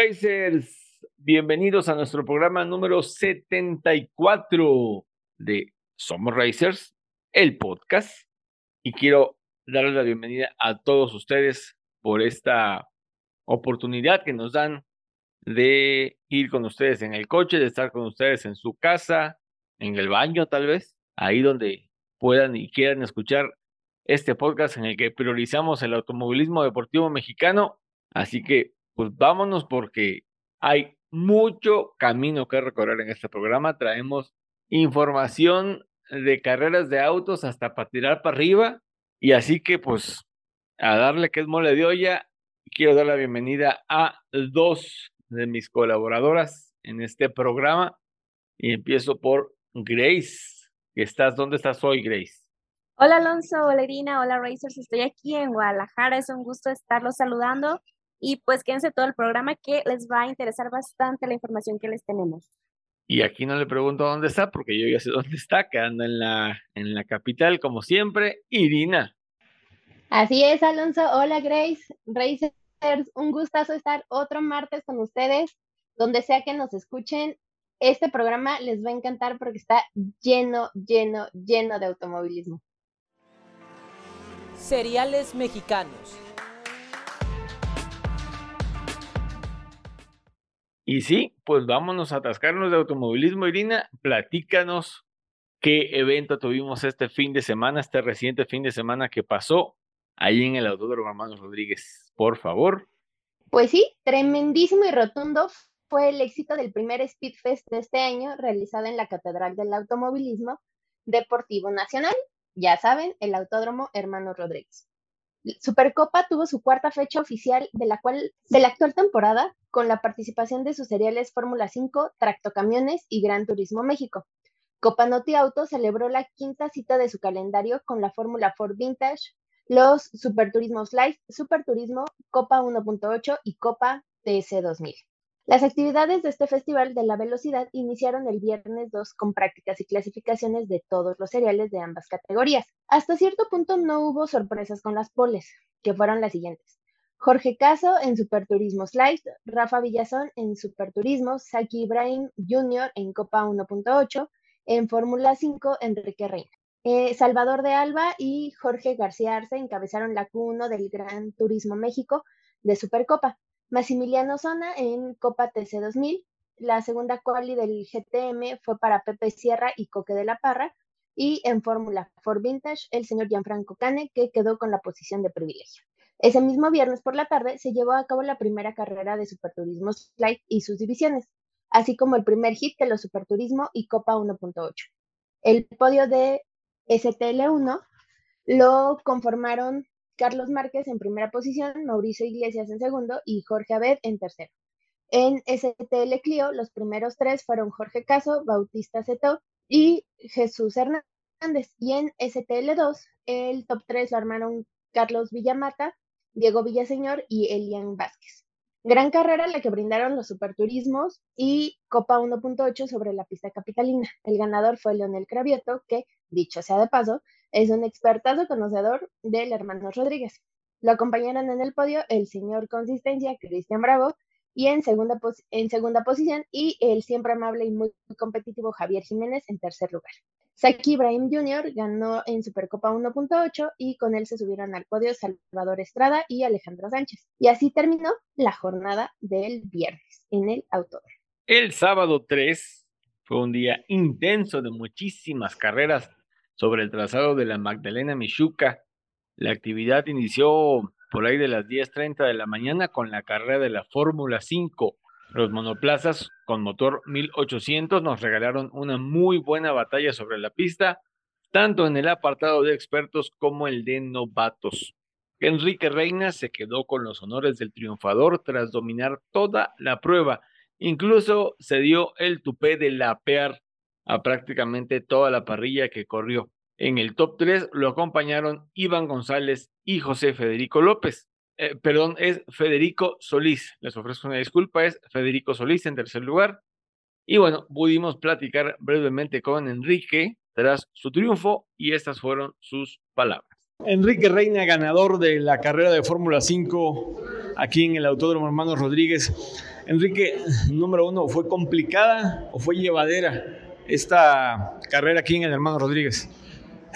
Racers, bienvenidos a nuestro programa número 74 de Somos Racers, el podcast. Y quiero darles la bienvenida a todos ustedes por esta oportunidad que nos dan de ir con ustedes en el coche, de estar con ustedes en su casa, en el baño tal vez, ahí donde puedan y quieran escuchar este podcast en el que priorizamos el automovilismo deportivo mexicano. Así que pues vámonos porque hay mucho camino que recorrer en este programa. Traemos información de carreras de autos hasta para tirar para arriba. Y así que pues a darle que es mole de olla, quiero dar la bienvenida a dos de mis colaboradoras en este programa. Y empiezo por Grace. estás? ¿Dónde estás hoy, Grace? Hola Alonso, hola Irina, hola Racers, estoy aquí en Guadalajara, es un gusto estarlos saludando y pues quédense todo el programa que les va a interesar bastante la información que les tenemos. Y aquí no le pregunto dónde está, porque yo ya sé dónde está, que anda en la, en la capital, como siempre, Irina. Así es, Alonso. Hola, Grace. Racers, un gustazo estar otro martes con ustedes, donde sea que nos escuchen. Este programa les va a encantar porque está lleno, lleno, lleno de automovilismo. Cereales mexicanos Y sí, pues vámonos a atascarnos de automovilismo. Irina, platícanos qué evento tuvimos este fin de semana, este reciente fin de semana que pasó ahí en el Autódromo Hermanos Rodríguez, por favor. Pues sí, tremendísimo y rotundo fue el éxito del primer Speedfest de este año realizado en la Catedral del Automovilismo Deportivo Nacional, ya saben, el Autódromo Hermanos Rodríguez. Supercopa tuvo su cuarta fecha oficial de la, cual, de la actual temporada con la participación de sus seriales Fórmula 5, Tractocamiones y Gran Turismo México. Copa Noti Auto celebró la quinta cita de su calendario con la Fórmula Ford Vintage, los Superturismos Live, Superturismo, Copa 1.8 y Copa TS 2000. Las actividades de este Festival de la Velocidad iniciaron el viernes 2 con prácticas y clasificaciones de todos los seriales de ambas categorías. Hasta cierto punto no hubo sorpresas con las poles, que fueron las siguientes. Jorge Caso en Superturismo Slide, Rafa Villazón en Superturismo, Saki Ibrahim Jr. en Copa 1.8, en Fórmula 5 Enrique Reina. Eh, Salvador de Alba y Jorge García Arce encabezaron la Q1 del Gran Turismo México de Supercopa. Massimiliano Zona en Copa TC 2000. La segunda quali del GTM fue para Pepe Sierra y Coque de la Parra. Y en Fórmula for Vintage, el señor Gianfranco Cane, que quedó con la posición de privilegio. Ese mismo viernes por la tarde se llevó a cabo la primera carrera de Superturismo Slide y sus divisiones, así como el primer hit de los Superturismo y Copa 1.8. El podio de STL1 lo conformaron Carlos Márquez en primera posición, Mauricio Iglesias en segundo y Jorge Abed en tercero. En STL Clio, los primeros tres fueron Jorge Caso, Bautista Ceto y Jesús Hernández. Y en STL2, el top 3 lo armaron Carlos Villamata, Diego Villaseñor y Elian Vázquez. Gran carrera la que brindaron los superturismos y Copa 1.8 sobre la pista capitalina. El ganador fue Leonel Cravioto, que, dicho sea de paso, es un expertazo conocedor del hermano Rodríguez. Lo acompañaron en el podio el señor Consistencia, Cristian Bravo, y en segunda, en segunda posición, y el siempre amable y muy competitivo Javier Jiménez en tercer lugar. Saki Ibrahim Jr. ganó en Supercopa 1.8 y con él se subieron al podio Salvador Estrada y Alejandro Sánchez. Y así terminó la jornada del viernes en el autódromo. El sábado 3 fue un día intenso de muchísimas carreras sobre el trazado de la Magdalena Michuca. La actividad inició por ahí de las 10.30 de la mañana con la carrera de la Fórmula 5. Los monoplazas con motor 1800 nos regalaron una muy buena batalla sobre la pista, tanto en el apartado de expertos como el de novatos. Enrique Reina se quedó con los honores del triunfador tras dominar toda la prueba. Incluso se dio el tupé de lapear a prácticamente toda la parrilla que corrió. En el top 3 lo acompañaron Iván González y José Federico López. Eh, perdón, es Federico Solís. Les ofrezco una disculpa, es Federico Solís en tercer lugar. Y bueno, pudimos platicar brevemente con Enrique tras su triunfo y estas fueron sus palabras. Enrique Reina, ganador de la carrera de Fórmula 5 aquí en el Autódromo Hermanos Rodríguez. Enrique, número uno, ¿fue complicada o fue llevadera esta carrera aquí en el Hermanos Rodríguez?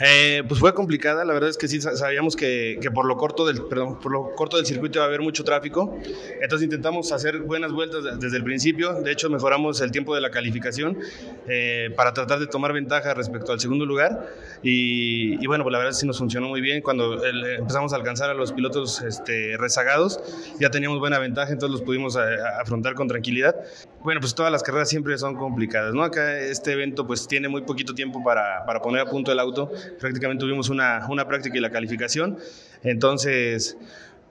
Eh, pues fue complicada, la verdad es que sí sabíamos que, que, por, lo corto del, perdón, por lo corto del circuito iba a haber mucho tráfico, entonces intentamos hacer buenas vueltas desde el principio, de hecho mejoramos el tiempo de la calificación eh, para tratar de tomar ventaja respecto al segundo lugar. Y, y, bueno, pues la verdad sí nos funcionó muy bien, cuando el, empezamos a alcanzar a los pilotos este, rezagados ya teníamos buena ventaja, entonces los pudimos a, a afrontar con tranquilidad. Bueno, pues todas las carreras siempre son complicadas, ¿no? Acá este evento pues tiene muy poquito tiempo para, para poner a punto el auto, prácticamente tuvimos una, una práctica y la calificación. Entonces,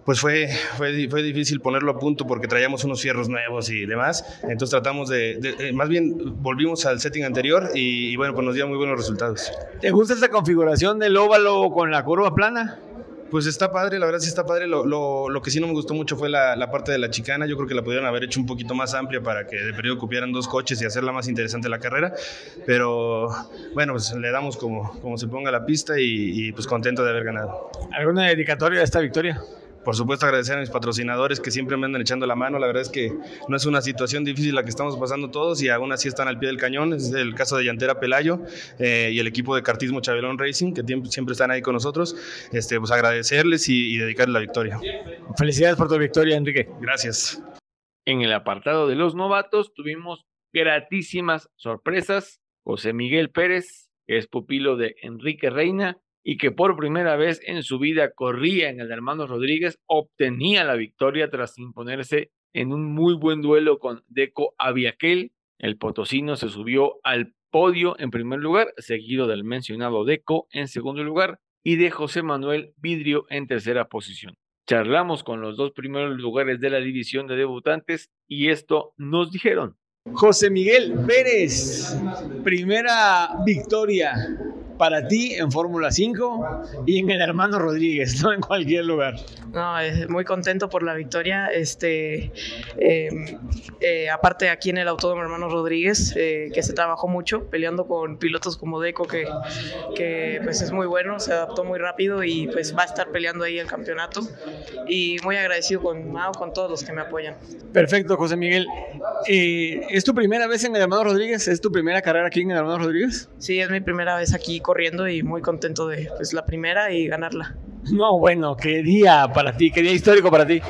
pues fue, fue, fue, difícil ponerlo a punto porque traíamos unos fierros nuevos y demás. Entonces tratamos de, eh, más bien volvimos al setting anterior y, y, bueno, pues nos dio muy buenos resultados. ¿Te gusta esta configuración del óvalo con la curva plana? Pues está padre, la verdad sí está padre. Lo, lo, lo que sí no me gustó mucho fue la, la, parte de la chicana. Yo creo que la pudieron haber hecho un poquito más amplia para que de periodo cupieran dos coches y hacerla más interesante la carrera. Pero bueno, pues le damos como, como se ponga la pista y, y pues contento de haber ganado. ¿Alguna dedicatoria a esta victoria? Por supuesto agradecer a mis patrocinadores que siempre me andan echando la mano. La verdad es que no es una situación difícil la que estamos pasando todos y aún así están al pie del cañón. Es el caso de Llantera Pelayo eh, y el equipo de Cartismo Chabelón Racing que siempre están ahí con nosotros. Este, pues agradecerles y, y dedicarles la victoria. Felicidades por tu victoria, Enrique. Gracias. En el apartado de los novatos tuvimos gratísimas sorpresas. José Miguel Pérez, que es pupilo de Enrique Reina, y que por primera vez en su vida corría en el hermano Rodríguez, obtenía la victoria tras imponerse en un muy buen duelo con Deco Aviaquel. El potosino se subió al podio en primer lugar, seguido del mencionado Deco en segundo lugar y de José Manuel Vidrio en tercera posición. Charlamos con los dos primeros lugares de la división de debutantes y esto nos dijeron. José Miguel Pérez, primera victoria para ti en Fórmula 5 y en el hermano Rodríguez, no en cualquier lugar. No, muy contento por la victoria. Este, eh, eh, aparte aquí en el Autódromo Hermano Rodríguez, eh, que se trabajó mucho peleando con pilotos como Deco, que, que pues es muy bueno, se adaptó muy rápido y pues va a estar peleando ahí el campeonato. Y muy agradecido con Mao, con todos los que me apoyan. Perfecto, José Miguel. ¿Es tu primera vez en el hermano Rodríguez? ¿Es tu primera carrera aquí en el hermano Rodríguez? Sí, es mi primera vez aquí corriendo y muy contento de pues, la primera y ganarla. No, bueno, qué día para ti, qué día histórico para ti.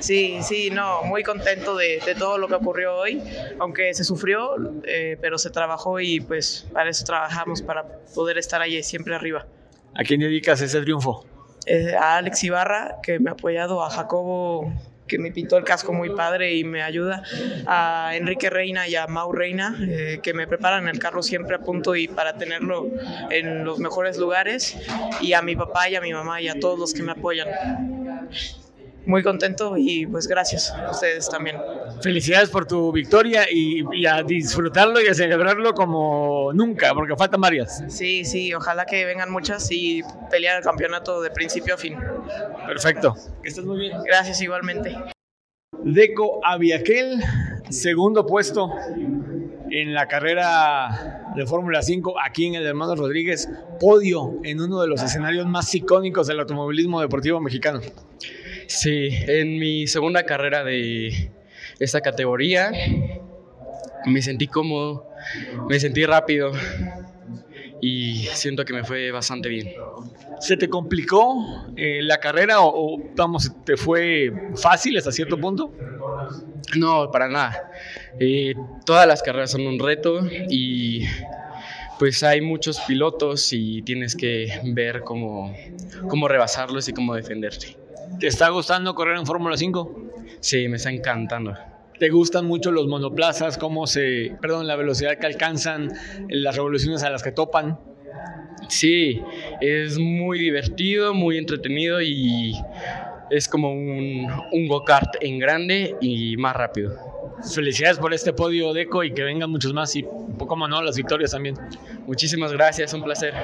Sí, sí, no, muy contento de, de todo lo que ocurrió hoy, aunque se sufrió, eh, pero se trabajó y pues para eso trabajamos, para poder estar allí siempre arriba. ¿A quién dedicas ese triunfo? Eh, a Alex Ibarra, que me ha apoyado, a Jacobo que me pintó el casco muy padre y me ayuda, a Enrique Reina y a Mau Reina, eh, que me preparan el carro siempre a punto y para tenerlo en los mejores lugares, y a mi papá y a mi mamá y a todos los que me apoyan. Muy contento y pues gracias a ustedes también. Felicidades por tu victoria y, y, a disfrutarlo y a celebrarlo como nunca, porque faltan varias. Sí, sí, ojalá que vengan muchas y pelear el campeonato de principio a fin. Perfecto. Que estés muy bien. Gracias igualmente. Deco Aviaquel, segundo puesto en la carrera de Fórmula 5 aquí en el Hermano Rodríguez, podio en uno de los escenarios más icónicos del automovilismo deportivo mexicano. Sí, en mi segunda carrera de esta categoría me sentí cómodo, me sentí rápido y siento que me fue bastante bien. ¿Se te complicó eh, la carrera o, o, vamos, te fue fácil hasta cierto punto? No, para nada. Eh, todas las carreras son un reto y pues hay muchos pilotos y tienes que ver cómo, cómo rebasarlos y cómo defenderte. ¿Te está gustando correr en Fórmula 5? Sí, me está encantando. ¿Te gustan mucho los monoplazas? ¿Cómo se, perdón, la velocidad que alcanzan, las revoluciones a las que topan? Sí, es muy divertido, muy entretenido y es como un, un go-kart en grande y más rápido. Felicidades por este podio, Deco, y que vengan muchos más y, como no, las victorias también. Muchísimas gracias, un placer.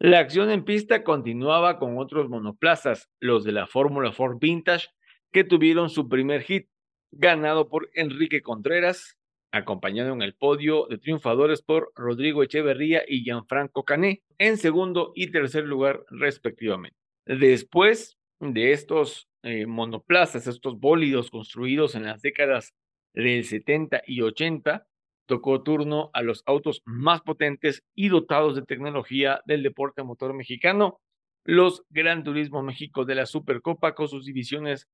La acción en pista continuaba con otros monoplazas, los de la Fórmula Ford Vintage, que tuvieron su primer hit, ganado por Enrique Contreras, acompañado en el podio de triunfadores por Rodrigo Echeverría y Gianfranco Cané, en segundo y tercer lugar respectivamente. Después de estos eh, monoplazas, estos bólidos construidos en las décadas del 70 y 80, tocó turno a los autos más potentes y dotados de tecnología del deporte motor mexicano, los Gran Turismo México de la Supercopa con sus divisiones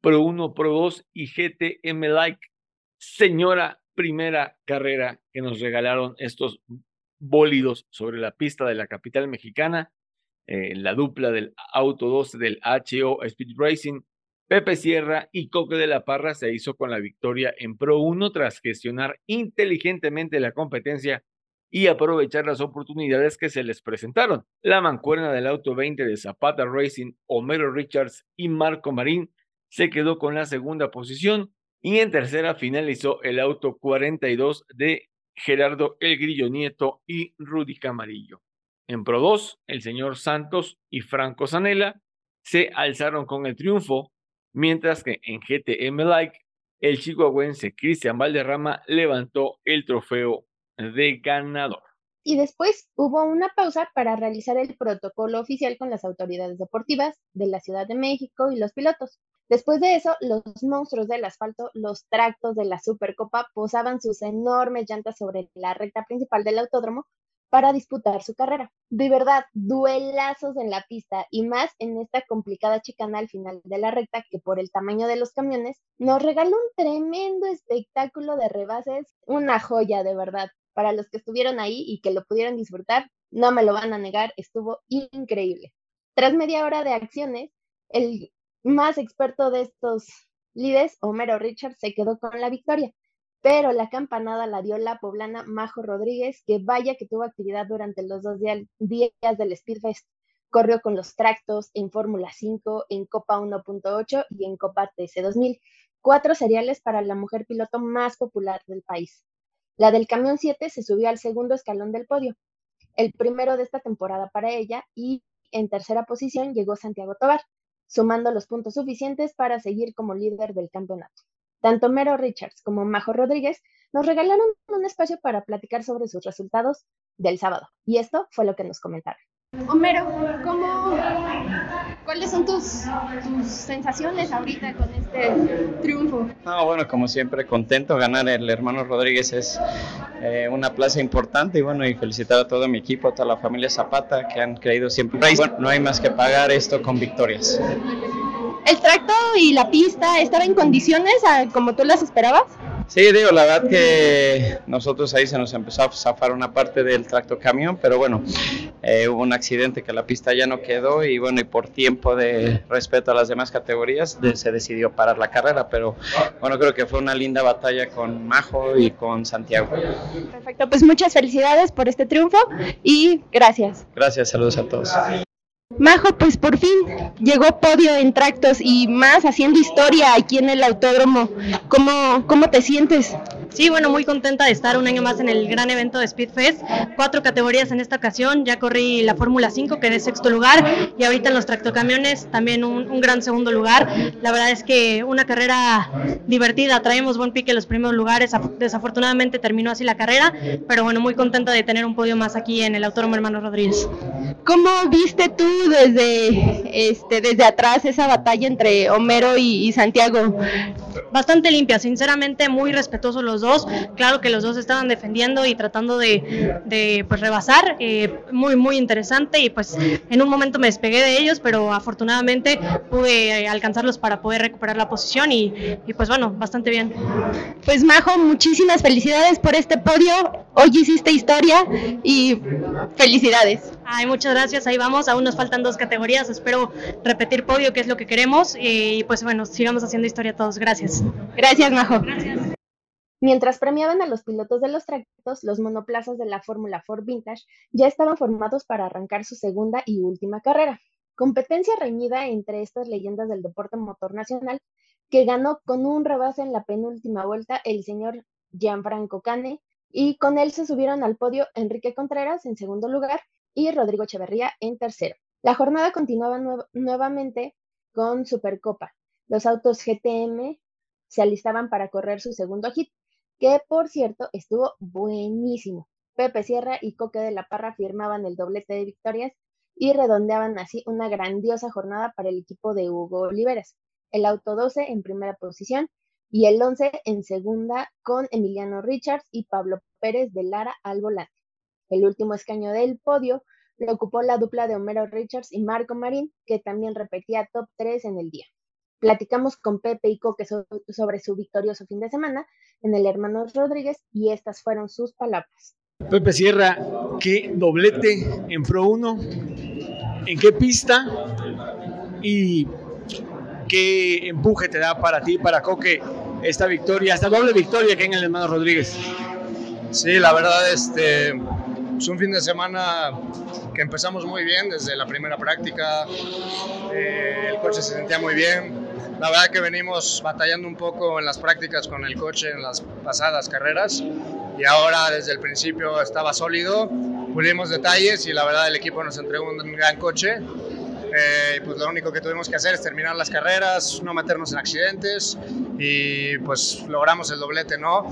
Pro 1, Pro 2 y GTM Like. Señora primera carrera que nos regalaron estos bólidos sobre la pista de la capital mexicana, eh, la dupla del Auto 12 del HO Speed Racing, Pepe Sierra y Coque de la Parra se hizo con la victoria en Pro 1 tras gestionar inteligentemente la competencia y aprovechar las oportunidades que se les presentaron. La mancuerna del Auto 20 de Zapata Racing, Homero Richards y Marco Marín se quedó con la segunda posición y en tercera finalizó el Auto 42 de Gerardo El Grillo Nieto y Rudy Camarillo. En Pro 2, el señor Santos y Franco Zanella se alzaron con el triunfo mientras que en GTM Like el chihuahuense Cristian Valderrama levantó el trofeo de ganador. Y después hubo una pausa para realizar el protocolo oficial con las autoridades deportivas de la Ciudad de México y los pilotos. Después de eso, los monstruos del asfalto, los tractos de la Supercopa, posaban sus enormes llantas sobre la recta principal del autódromo para disputar su carrera. De verdad, duelazos en la pista y más en esta complicada chicana al final de la recta que por el tamaño de los camiones nos regaló un tremendo espectáculo de rebases, una joya de verdad. Para los que estuvieron ahí y que lo pudieron disfrutar, no me lo van a negar, estuvo increíble. Tras media hora de acciones, el más experto de estos líderes, Homero Richard, se quedó con la victoria pero la campanada la dio la poblana Majo Rodríguez, que vaya que tuvo actividad durante los dos días, del Speedfest. Corrió con los tractos en Fórmula 5, en Copa 1.8 y en Copa TC 2000, cuatro seriales para la mujer piloto más popular del país. La del camión 7 se subió al segundo escalón del podio, el primero de esta temporada para ella, y en tercera posición llegó Santiago Tobar, sumando los puntos suficientes para seguir como líder del campeonato. Tanto Mero Richards como Majo Rodríguez nos regalaron un espacio para platicar sobre sus resultados del sábado. Y esto fue lo que nos comentaron. Homero, ¿cómo, ¿cuáles son tus, tus sensaciones ahorita con este triunfo? No, bueno, como siempre, contento. Ganar el hermano Rodríguez es eh, una plaza importante y bueno, y felicitar a todo mi equipo, a toda la familia Zapata que han creído siempre. Bueno, no hay más que pagar esto con victorias. ¿El tracto y la pista estaba en condiciones como tú las esperabas? Sí, digo, la verdad que nosotros ahí se nos empezó a zafar una parte del tracto camión, pero bueno, eh, hubo un accidente que la pista ya no quedó y bueno, y por tiempo de respeto a las demás categorías se decidió parar la carrera, pero bueno, creo que fue una linda batalla con Majo y con Santiago. Perfecto, pues muchas felicidades por este triunfo y gracias. Gracias, saludos a todos. Majo, pues por fin llegó podio en tractos y más haciendo historia aquí en el autódromo. ¿Cómo, cómo te sientes? Sí, bueno, muy contenta de estar un año más en el gran evento de Speedfest. Cuatro categorías en esta ocasión. Ya corrí la Fórmula 5, quedé sexto lugar, y ahorita en los tractocamiones también un, gran segundo lugar. La verdad es que una carrera divertida. Traemos buen pique los primeros lugares. Desafortunadamente terminó así la carrera, pero bueno, muy contenta de tener un podio más aquí en el Autódromo Hermano Rodríguez. ¿Cómo viste tú desde, este, desde atrás esa batalla entre Homero y Santiago? Bastante limpia, sinceramente muy respetuosos los dos. Claro que los dos estaban defendiendo y tratando de, de pues rebasar. Eh, muy, muy interesante y pues en un momento me despegué de ellos, pero afortunadamente pude alcanzarlos para poder recuperar la posición y, y pues bueno, bastante bien. Pues Majo, muchísimas felicidades por este podio. Hoy hiciste historia y felicidades. Ay, muchas gracias, ahí vamos, aún nos faltan dos categorías, espero repetir podio, que es lo que queremos, y pues bueno, sigamos haciendo historia todos, gracias. Gracias, Majo. Gracias. Mientras premiaban a los pilotos de los tractos, los monoplazas de la Fórmula Ford Vintage ya estaban formados para arrancar su segunda y última carrera. Competencia reñida entre estas leyendas del deporte motor nacional, que ganó con un rebase en la penúltima vuelta el señor Gianfranco Cane, y con él se subieron al podio Enrique Contreras en segundo lugar y Rodrigo Echeverría en tercero. La jornada continuaba nuevamente con Supercopa. Los autos GTM se alistaban para correr su segundo hit, que por cierto estuvo buenísimo. Pepe Sierra y Coque de la Parra firmaban el doblete de victorias y redondeaban así una grandiosa jornada para el equipo de Hugo Oliveras. El auto 12 en primera posición y el 11 en segunda con Emiliano Richards y Pablo Pérez de Lara al volante. El último escaño del podio lo ocupó la dupla de Homero Richards y Marco Marín, que también repetía top 3 en el día. Platicamos con Pepe y Coque sobre su victorioso fin de semana en el Hermanos Rodríguez y estas fueron sus palabras. Pepe Sierra, ¿qué doblete en Pro 1? ¿En qué pista? ¿Y qué empuje te da para ti, para Coque, esta victoria, esta doble victoria que en el Hermanos Rodríguez? Sí, la verdad, este, es un fin de semana que empezamos muy bien desde la primera práctica. Eh, el coche se sentía muy bien. La verdad que venimos batallando un poco en las prácticas con el coche en las pasadas carreras y ahora desde el principio estaba sólido, pulimos detalles y la verdad el equipo nos entregó un gran coche. Eh, pues lo único que tuvimos que hacer es terminar las carreras, no meternos en accidentes y pues logramos el doblete, ¿no?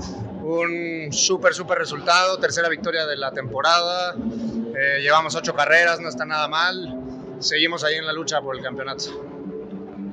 Un súper, súper resultado, tercera victoria de la temporada, eh, llevamos ocho carreras, no está nada mal, seguimos ahí en la lucha por el campeonato.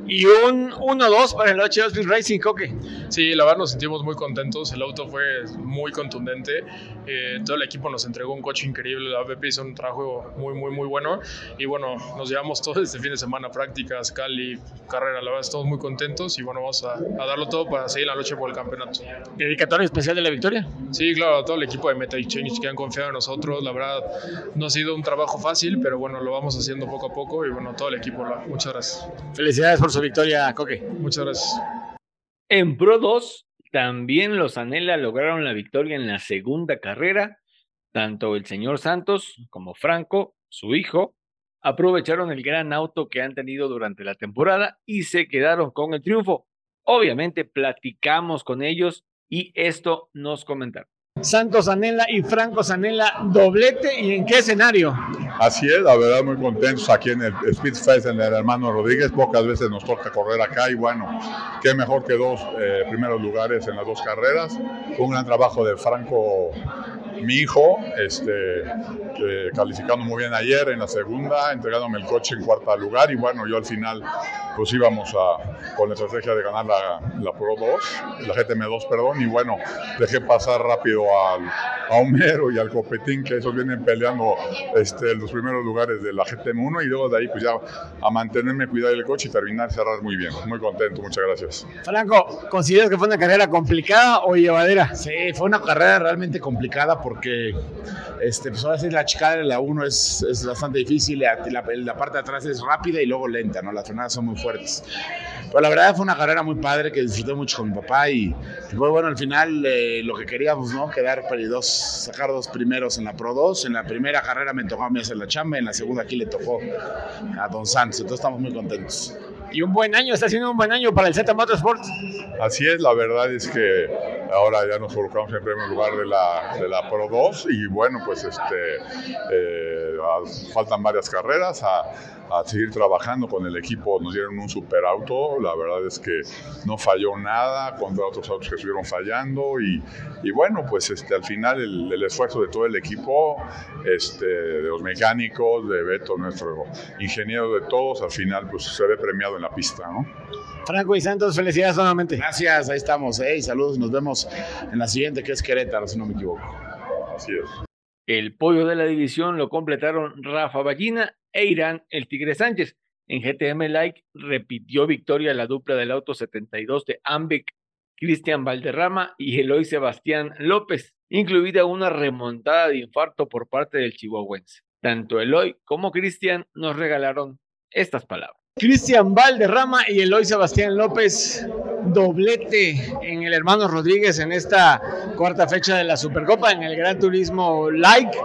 Y un 1-2 para el H2 Speed Racing, Coque. Sí, la verdad nos sentimos muy contentos. El auto fue muy contundente. Eh, todo el equipo nos entregó un coche increíble. La BP hizo un trabajo muy, muy, muy bueno. Y bueno, nos llevamos todo este fin de semana prácticas, Cali, carrera. La verdad, estamos muy contentos y bueno, vamos a, darlo todo para seguir la lucha por el campeonato. ¿Dedicatoria especial de la victoria? Sí, claro, a todo el equipo de Meta Exchange que han confiado en nosotros. La verdad, no ha sido un trabajo fácil, pero bueno, lo vamos haciendo poco a poco y bueno, todo el equipo. Muchas gracias. Felicidades por victoria, Coque. Muchas gracias. En Pro 2, también los Anela lograron la victoria en la segunda carrera. Tanto el señor Santos como Franco, su hijo, aprovecharon el gran auto que han tenido durante la temporada y se quedaron con el triunfo. Obviamente platicamos con ellos y esto nos comentaron. Santos Anela y Franco Anela, doblete y en qué escenario? Así es, la verdad muy contentos aquí en el Speedfest en el hermano Rodríguez, pocas veces nos toca correr acá y bueno, qué mejor que dos eh, primeros lugares en las dos carreras, un gran trabajo de Franco mi hijo, este, calificando muy bien ayer en la segunda, entregándome el coche en cuarto lugar y bueno, yo al final pues íbamos a, con la estrategia de ganar la, la Pro 2, la GTM2, perdón, y bueno, dejé pasar rápido al, a Homero y al Copetín, que esos vienen peleando este, los primeros lugares de la GTM1 y luego de ahí pues ya a mantenerme, cuidar el coche y terminar, cerrar muy bien. Muy contento, muchas gracias. Franco, ¿consideras que fue una carrera complicada o llevadera? Sí, fue una carrera realmente complicada porque este, pues ahora sí la chicada de la 1 es, es, bastante difícil, la, la, parte de atrás es rápida y luego lenta, ¿no? Las frenadas son muy fuertes. Pero la verdad fue una carrera muy padre que disfruté mucho con mi papá y, fue bueno, al final eh, lo que queríamos, ¿no? Quedar dos, sacar dos primeros en la Pro 2. En la primera carrera me tocó a mí hacer la chamba, en la segunda aquí le tocó a Don Santos, entonces estamos muy contentos y un buen año, está siendo un buen año para el Z Motorsports. Así es, la verdad es que ahora ya nos colocamos en primer lugar de la, de la Pro 2 y bueno, pues este, eh, faltan varias carreras a, a, seguir trabajando con el equipo, nos dieron un super auto, la verdad es que no falló nada contra otros autos que estuvieron fallando y, y bueno, pues este, al final el, el, esfuerzo de todo el equipo, este, de los mecánicos, de Beto, nuestro ingeniero de todos, al final pues se ve premiado en la pista, ¿no? Franco y Santos, felicidades nuevamente. Gracias, ahí estamos. Hey, saludos, nos vemos en la siguiente que es Querétaro, si no me equivoco. Así es. El pollo de la división lo completaron Rafa Ballina e Irán el Tigre Sánchez. En GTM Like repitió victoria la dupla del auto 72 de Ambic, Cristian Valderrama y Eloy Sebastián López, incluida una remontada de infarto por parte del chihuahuense. Tanto Eloy como Cristian nos regalaron estas palabras. Cristian Valderrama y Eloy Sebastián López, doblete en el hermano Rodríguez en esta cuarta fecha de la Supercopa en el Gran Turismo Like.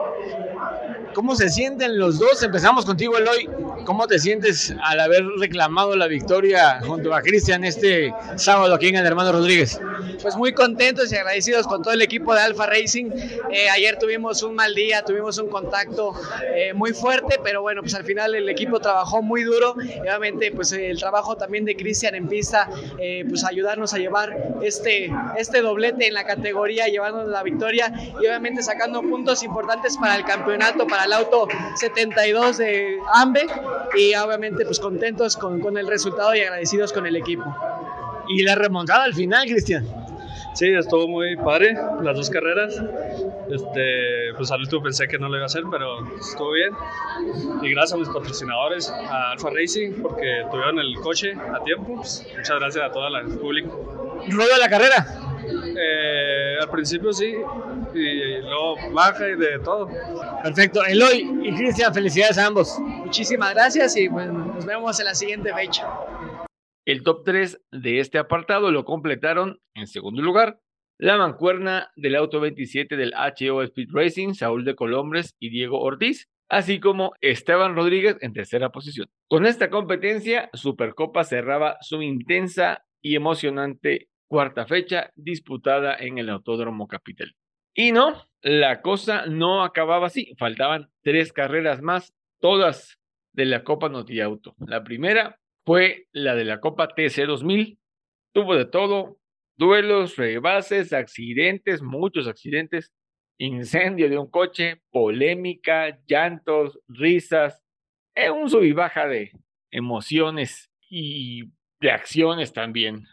¿Cómo se sienten los dos? Empezamos contigo, Eloy. ¿Cómo te sientes al haber reclamado la victoria junto a Cristian este sábado aquí en el Hermano Rodríguez? Pues muy contentos y agradecidos con todo el equipo de Alfa Racing. Eh, ayer tuvimos un mal día, tuvimos un contacto eh, muy fuerte, pero bueno, pues al final el equipo trabajó muy duro. Y obviamente, pues el trabajo también de Cristian en pista, eh, pues ayudarnos a llevar este, este doblete en la categoría, llevándonos la victoria y obviamente sacando puntos importantes para el campeonato, para el auto 72 de AMBE y obviamente pues contentos con, con el resultado y agradecidos con el equipo. Y la remontada al final, Cristian. Sí, estuvo muy padre las dos carreras. Este, pues al último pensé que no lo iba a hacer, pero estuvo bien. Y gracias a mis patrocinadores, a Alfa Racing, porque tuvieron el coche a tiempo. Pues, muchas gracias a todo el público. ¿Rueda la carrera? Eh, al principio sí, y luego baja y de todo. Perfecto. Eloy y Cristian, felicidades a ambos. Muchísimas gracias y pues, nos vemos en la siguiente fecha. El top 3 de este apartado lo completaron, en segundo lugar, la mancuerna del auto 27 del HO Speed Racing, Saúl de Colombres y Diego Ortiz, así como Esteban Rodríguez en tercera posición. Con esta competencia, Supercopa cerraba su intensa y emocionante cuarta fecha disputada en el Autódromo Capital. Y no, la cosa no acababa así, faltaban tres carreras más, todas de la Copa Noti Auto. La primera fue la de la Copa TC 2000. Tuvo de todo, duelos, rebases, accidentes, muchos accidentes, incendio de un coche, polémica, llantos, risas, eh, un sub y baja de emociones y reacciones también.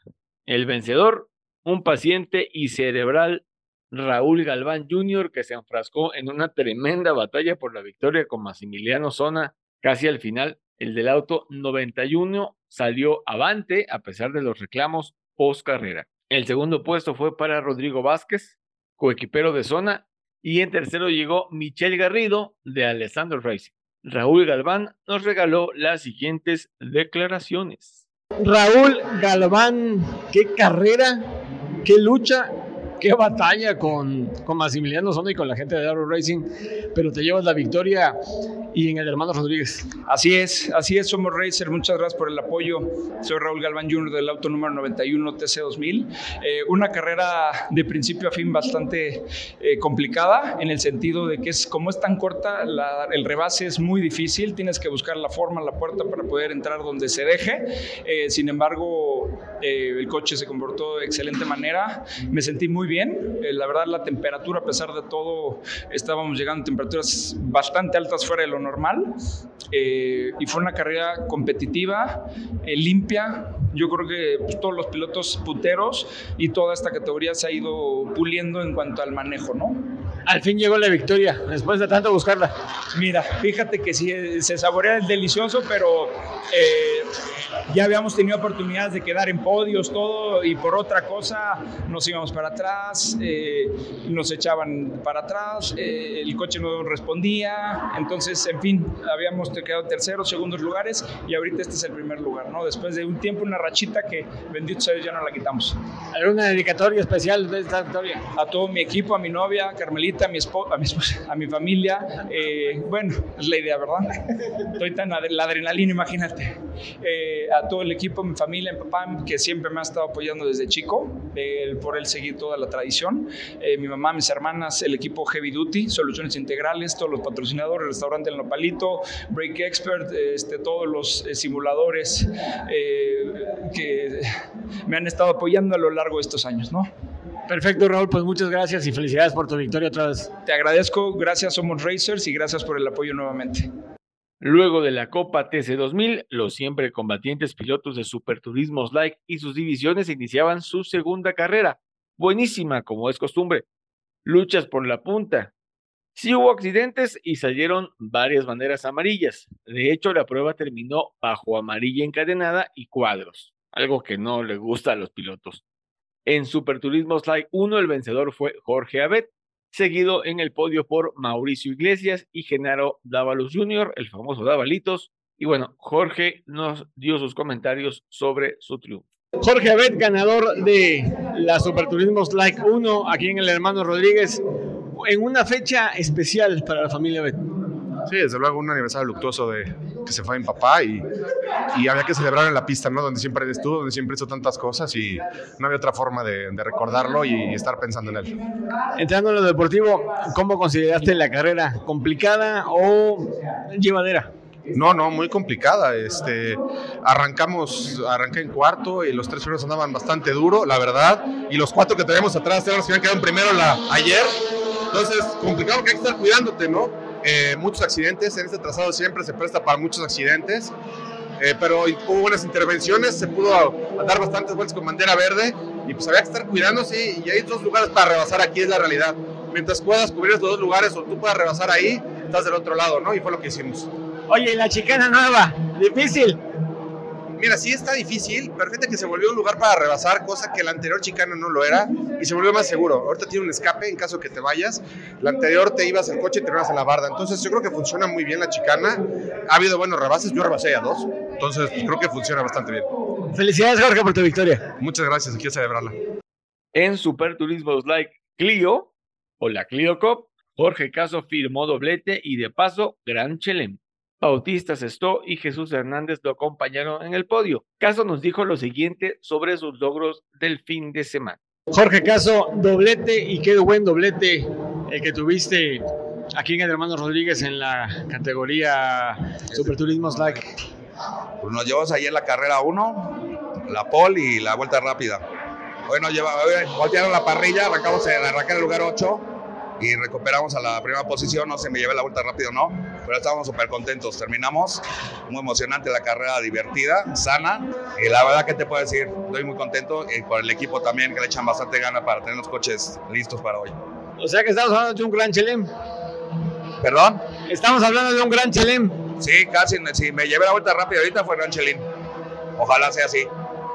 El vencedor, un paciente y cerebral Raúl Galván Jr., que se enfrascó en una tremenda batalla por la victoria con Maximiliano Zona casi al final el del auto 91 salió avante a pesar de los reclamos post carrera. El segundo puesto fue para Rodrigo Vázquez, coequipero de zona, y en tercero llegó Michel Garrido de Alessandro Racing. Raúl Galván nos regaló las siguientes declaraciones. Raúl Galván, qué carrera, qué lucha qué batalla con, con Maximiliano y con la gente de Arrow Racing, pero te llevas la victoria y en el hermano Rodríguez. Así es, así es, somos Racer, muchas gracias por el apoyo. Soy Raúl Galván Jr. del auto número 91 TC2000. Eh, una carrera de principio a fin bastante eh, complicada en el sentido de que es como es tan corta, el rebase es muy difícil, tienes que buscar la forma, la puerta para poder entrar donde se deje. Eh, sin embargo, el coche se comportó de excelente manera, me sentí muy bien. Eh, la verdad, la temperatura, a pesar de todo, estábamos llegando a temperaturas bastante altas fuera de lo normal. Eh, y fue una carrera competitiva, eh, limpia. Yo creo que pues, todos los pilotos punteros y toda esta categoría se ha ido puliendo en cuanto al manejo, ¿no? Al fin llegó la victoria, después de tanto buscarla. Mira, fíjate que sí, se saborea el delicioso, pero ya habíamos tenido oportunidades de quedar en podios, todo, y por otra cosa nos íbamos para atrás, eh, nos echaban para atrás, eh, el coche no respondía, entonces, en fin, habíamos quedado terceros, segundos lugares, y ahorita este es el primer lugar, ¿no? Después de un tiempo, una rachita que, bendito sea ya no la quitamos. ¿Alguna dedicatoria especial de esta victoria? A todo mi equipo, a mi novia, Carmelita, a mi, esposa, a mi, esposa, a mi familia, eh, bueno, es la idea, ¿verdad? Estoy tan la adrenalina, imagínate. Eh, a todo el equipo, mi familia, mi papá, que siempre me ha estado apoyando desde chico, por él seguir toda la tradición. Eh, mi mamá, mis hermanas, el equipo Heavy Duty, Soluciones Integrales, todos los patrocinadores, Restaurante El Nopalito, Break Expert, este, todos los eh, simuladores que me han estado apoyando a lo largo de estos años, ¿no? Perfecto, Raúl, pues muchas gracias y felicidades por tu victoria otra vez. Te agradezco, gracias Somos Racers y gracias por el apoyo nuevamente. Luego de la Copa TC2000, los siempre combatientes pilotos de Superturismos Like y sus divisiones iniciaban su segunda carrera, buenísima como es costumbre, luchas por la punta. Sí hubo accidentes y salieron varias banderas amarillas. De hecho, la prueba terminó bajo amarilla encadenada y cuadros, algo que no le gusta a los pilotos. En Superturismos Like 1 el vencedor fue Jorge Abet, seguido en el podio por Mauricio Iglesias y Genaro Dávalos Jr., el famoso Davalitos. Y bueno, Jorge nos dio sus comentarios sobre su triunfo. Jorge Abed, ganador de la Superturismos Like 1 aquí en el Hermano Rodríguez, en una fecha especial para la familia Abed. Sí, desde luego un aniversario luctuoso de que se fue mi papá y, y había que celebrar en la pista, ¿no? Donde siempre estuvo, donde siempre hizo tantas cosas y no había otra forma de, de recordarlo y estar pensando en él. Entrando en lo deportivo, ¿cómo consideraste la carrera? ¿Complicada o llevadera? No, no, muy complicada. Este, arrancamos, arranqué en cuarto y los tres primeros andaban bastante duro, la verdad. Y los cuatro que teníamos atrás eran los que habían quedado en primero la, ayer. Entonces, complicado que hay que estar cuidándote, ¿no? Eh, muchos accidentes, en este trazado siempre se presta para muchos accidentes. Eh, pero hubo buenas intervenciones, se pudo dar bastantes vueltas con bandera verde y pues había que estar cuidándose y hay dos lugares para rebasar aquí, es la realidad. Mientras puedas cubrir estos dos lugares o tú puedas rebasar ahí, estás del otro lado, ¿no? Y fue lo que hicimos. Oye, ¿y la chicana nueva? ¿Difícil? Mira, sí está difícil, pero fíjate que se volvió un lugar para rebasar, cosa que la anterior chicana no lo era, y se volvió más seguro. Ahorita tiene un escape en caso que te vayas. La anterior te ibas al coche y te ibas a la barda. Entonces yo creo que funciona muy bien la chicana. Ha habido buenos rebases, yo rebasé a dos. Entonces pues, creo que funciona bastante bien. Felicidades Jorge por tu victoria. Muchas gracias, aquí a celebrarla. En Super Turismos Like Clio o la Clio Cup, Jorge Caso firmó doblete y de paso Gran Chelem. Bautista Sestó y Jesús Hernández lo acompañaron en el podio. Caso nos dijo lo siguiente sobre sus logros del fin de semana. Jorge Caso, doblete y qué buen doblete el que tuviste aquí en el Hermano Rodríguez en la categoría Superturismos Like. Pues nos llevamos ahí en la carrera 1, la pole y la vuelta rápida. Hoy nos lleva, hoy voltearon la parrilla, arrancamos en arrancar el lugar 8 y recuperamos a la primera posición. No sé, me llevé la vuelta rápido no, pero estábamos súper contentos. Terminamos, muy emocionante la carrera, divertida, sana. Y la verdad que te puedo decir, estoy muy contento y por el equipo también que le echan bastante gana para tener los coches listos para hoy. O sea que estamos hablando de un gran chelem. ¿Perdón? Estamos hablando de un gran chelem. Sí, casi. Si me llevé la vuelta rápida ahorita fue gran chelín. Ojalá sea así.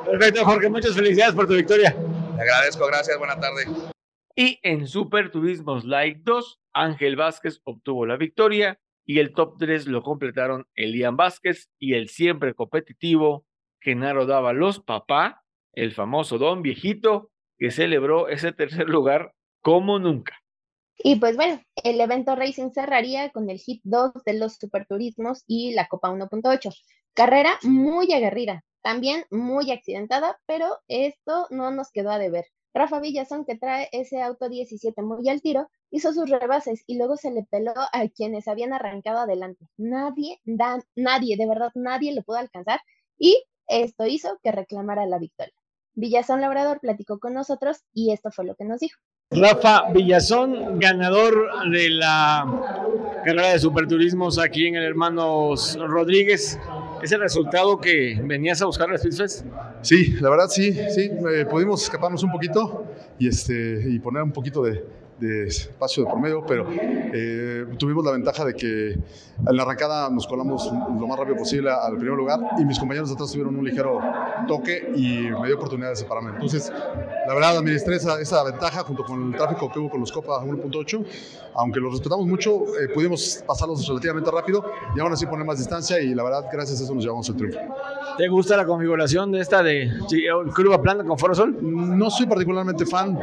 Perfecto, Jorge. Muchas felicidades por tu victoria. Te agradezco, gracias. Buena tarde. Y en Super Turismos Like 2, Ángel Vázquez obtuvo la victoria y el top 3 lo completaron Elian Vázquez y el siempre competitivo Genaro Dávalos Papá, el famoso don viejito que celebró ese tercer lugar como nunca. Y pues bueno, el evento Racing cerraría con el hit 2 de los Superturismos y la Copa 1.8. Carrera muy aguerrida, también muy accidentada, pero esto no nos quedó a deber. Rafa Villazón, que trae ese auto 17 muy al tiro, hizo sus rebases y luego se le peló a quienes habían arrancado adelante. Nadie, da, nadie, de verdad, nadie lo pudo alcanzar y esto hizo que reclamara la victoria. Villazón Labrador platicó con nosotros y esto fue lo que nos dijo. Rafa Villazón, ganador de la carrera de superturismos aquí en el Hermanos Rodríguez. ¿Es el resultado que venías a buscar a Speedfest? Sí, la verdad sí, sí, eh, pudimos escaparnos un poquito y, este, y poner un poquito de, de espacio de por medio, pero eh, tuvimos la ventaja de que en la arrancada nos colamos lo más rápido posible al primer lugar y mis compañeros de atrás tuvieron un ligero toque y me dio oportunidad de separarme. Entonces, la verdad, administré esa, esa ventaja junto con el tráfico que hubo con los Copa 1.8. Aunque los respetamos mucho, eh, pudimos pasarlos relativamente rápido y aún así poner más distancia y la verdad, gracias a eso nos llevamos el triunfo. ¿Te gusta la configuración de esta de curva plana con Foro Sol? No soy particularmente fan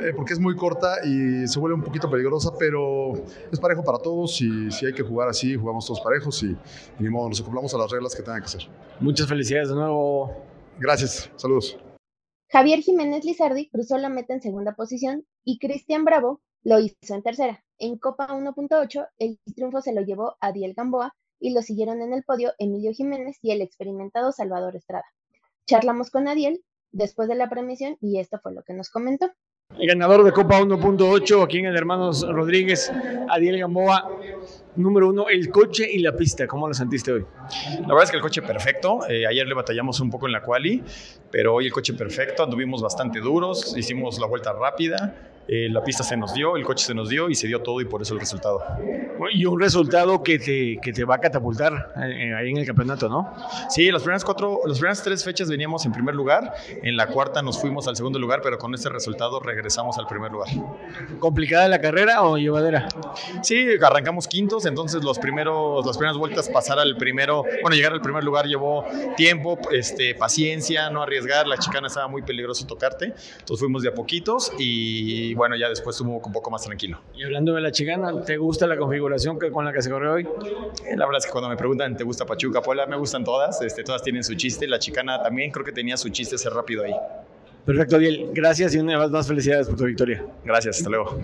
eh, porque es muy corta y se vuelve un poquito peligrosa, pero es parejo para todos y si hay que jugar así, jugamos todos parejos y, y ni modo, nos acoplamos a las reglas que tengan que ser. Muchas felicidades de nuevo. Gracias, saludos. Javier Jiménez Lizardi cruzó la meta en segunda posición y Cristian Bravo lo hizo en tercera. En Copa 1.8, el triunfo se lo llevó a Diel Gamboa y lo siguieron en el podio Emilio Jiménez y el experimentado Salvador Estrada. Charlamos con Adiel después de la premisión y esto fue lo que nos comentó. El ganador de Copa 1.8 aquí en el Hermanos Rodríguez, Adiel Gamboa. Número uno, el coche y la pista. ¿Cómo lo sentiste hoy? La verdad es que el coche perfecto. Eh, ayer le batallamos un poco en la quali, pero hoy el coche perfecto. Anduvimos bastante duros, hicimos la vuelta rápida. Eh, la pista se nos dio, el coche se nos dio y se dio todo y por eso el resultado. Y un resultado que te, que te va a catapultar eh, ahí en el campeonato, ¿no? Sí, las primeras cuatro, las primeras tres fechas veníamos en primer lugar, en la cuarta nos fuimos al segundo lugar, pero con este resultado regresamos al primer lugar. ¿Complicada la carrera o llevadera? Sí, arrancamos quintos, entonces los primeros, las primeras vueltas pasar al primero, bueno, llegar al primer lugar llevó tiempo, este, paciencia, no arriesgar, la chicana estaba muy peligroso tocarte, entonces fuimos de a poquitos y bueno, ya después estuvo un poco más tranquilo. Y hablando de la chicana, ¿te gusta la configuración que, con la que se corrió hoy? Eh, la verdad es que cuando me preguntan, ¿te gusta Pachuca, Puebla? Me gustan todas, este, todas tienen su chiste, la chicana también creo que tenía su chiste ser rápido ahí. Perfecto, Diel. Gracias y una vez más felicidades por tu victoria. Gracias, hasta luego.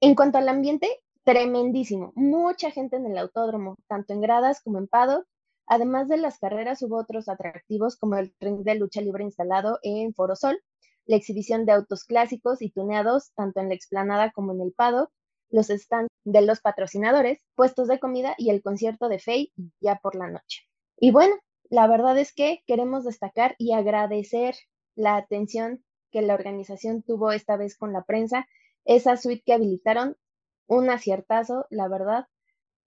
En cuanto al ambiente, tremendísimo. Mucha gente en el autódromo, tanto en gradas como en paddock. Además de las carreras, hubo otros atractivos como el ring de lucha libre instalado en Forosol, la exhibición de autos clásicos y tuneados tanto en la explanada como en el paddock, los stands de los patrocinadores, puestos de comida y el concierto de Faye ya por la noche. Y bueno, la verdad es que queremos destacar y agradecer la atención que la organización tuvo esta vez con la prensa, esa suite que habilitaron, un aciertazo, la verdad,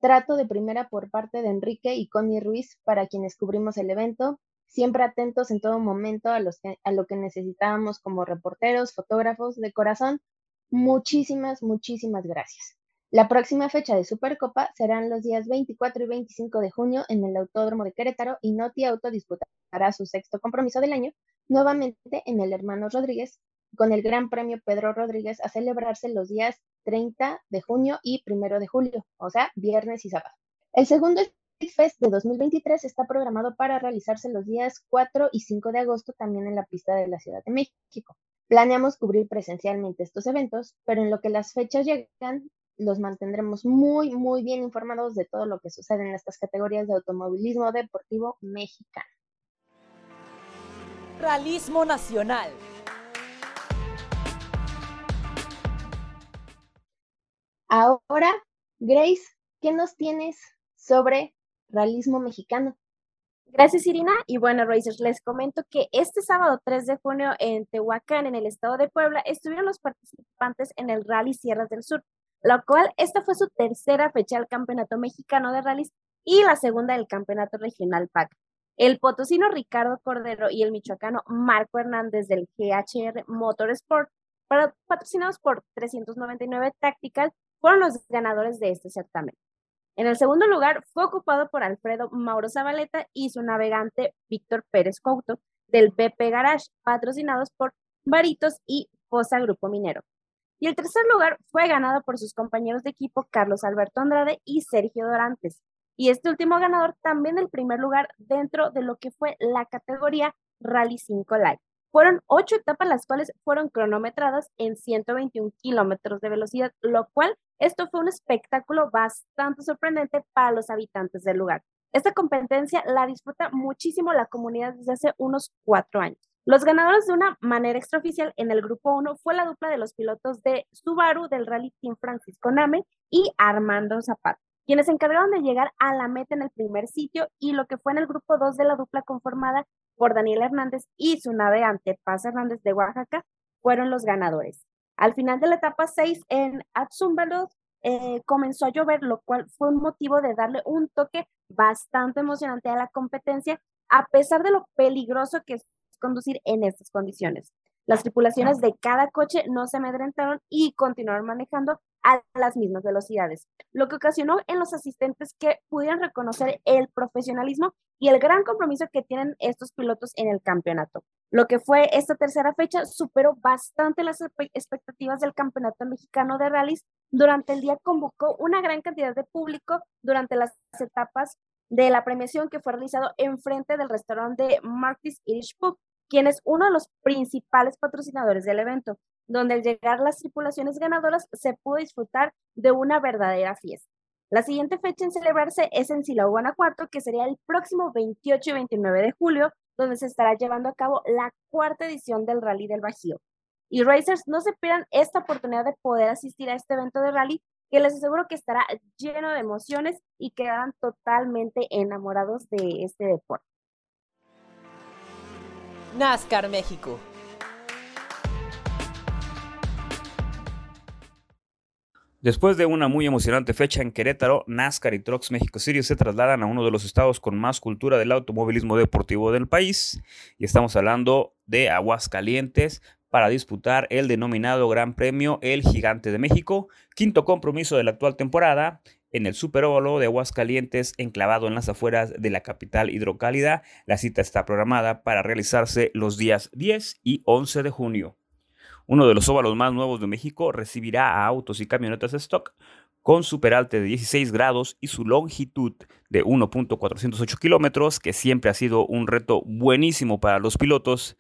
Trato de primera por parte de Enrique y Connie Ruiz para quienes cubrimos el evento, siempre atentos en todo momento a, lo que necesitábamos como reporteros, fotógrafos de corazón. Muchísimas, muchísimas gracias. La próxima fecha de Supercopa serán los días 24 y 25 de junio en el Autódromo de Querétaro y Noti Auto disputará su sexto compromiso del año nuevamente en el Hermanos Rodríguez con el Gran Premio Pedro Rodríguez a celebrarse los días 30 de junio y 1 de julio, o sea, viernes y sábado. El segundo Fest de 2023 está programado para realizarse los días 4 y 5 de agosto también en la pista de la Ciudad de México. Planeamos cubrir presencialmente estos eventos, pero en lo que las fechas llegan, los mantendremos muy, muy bien informados de todo lo que sucede en estas categorías de automovilismo deportivo mexicano. Realismo Nacional. Ahora, Grace, ¿qué nos tienes sobre realismo mexicano? Gracias, Irina. Y bueno, Racers, les comento que este sábado 3 de junio en Tehuacán, en el estado de Puebla, estuvieron los participantes en el Rally Sierras del Sur, lo cual esta fue su tercera fecha del Campeonato Mexicano de Rallys y la segunda del Campeonato Regional PAC. El potosino Ricardo Cordero y el michoacano Marco Hernández del GHR Motorsport, patrocinados por 399 Tactical, fueron los ganadores de este certamen. En el segundo lugar fue ocupado por Alfredo Mauro Zabaleta y su navegante Víctor Pérez Couto del BP Garage, patrocinados por Varitos y Fosa Grupo Minero. Y el tercer lugar fue ganado por sus compañeros de equipo Carlos Alberto Andrade y Sergio Dorantes. Y este último ganador también el primer lugar dentro de lo que fue la categoría Rally 5 Live. Fueron ocho etapas las cuales fueron cronometradas en 121 kilómetros de velocidad, lo cual esto fue un espectáculo bastante sorprendente para los habitantes del lugar. Esta competencia la disfruta muchísimo la comunidad desde hace unos cuatro años. Los ganadores de una manera extraoficial en el grupo 1 fue la dupla de los pilotos de Subaru del Rally Team Francisco Name y Armando Zapata, quienes se encargaron de llegar a la meta en el primer sitio y lo que fue en el grupo 2 de la dupla conformada por Daniel Hernández y su navegante Paz Hernández de Oaxaca fueron los ganadores. Al final de la etapa 6 en Atzumbalot eh, comenzó a llover, lo cual fue un motivo de darle un toque bastante emocionante a la competencia, a pesar de lo peligroso que es conducir en estas condiciones. Las tripulaciones de cada coche no se amedrentaron y continuaron manejando a las mismas velocidades, lo que ocasionó en los asistentes que pudieran reconocer el profesionalismo y el gran compromiso que tienen estos pilotos en el campeonato. Lo que fue esta tercera fecha superó bastante las expectativas del Campeonato Mexicano de Rallys. Durante el día convocó una gran cantidad de público durante las etapas de la premiación que fue realizado enfrente del restaurante de Marty's Irish Pub, quien es uno de los principales patrocinadores del evento donde al llegar las tripulaciones ganadoras se pudo disfrutar de una verdadera fiesta. La siguiente fecha en celebrarse es en Silao, Guanajuato, que sería el próximo 28 y 29 de julio, donde se estará llevando a cabo la cuarta edición del Rally del Bajío. Y Racers, no se pierdan esta oportunidad de poder asistir a este evento de rally, que les aseguro que estará lleno de emociones y quedarán totalmente enamorados de este deporte. NASCAR México Después de una muy emocionante fecha en Querétaro, NASCAR y Trucks México Series se trasladan a uno de los estados con más cultura del automovilismo deportivo del país. Y estamos hablando de Aguascalientes para disputar el denominado Gran Premio El Gigante de México, quinto compromiso de la actual temporada en el Superóvalo de Aguascalientes, enclavado en las afueras de la capital hidrocálida. La cita está programada para realizarse los días 10 y 11 de junio. Uno de los óvalos más nuevos de México recibirá a autos y camionetas stock con su peralte de 16 grados y su longitud de 1.408 kilómetros, que siempre ha sido un reto buenísimo para los pilotos.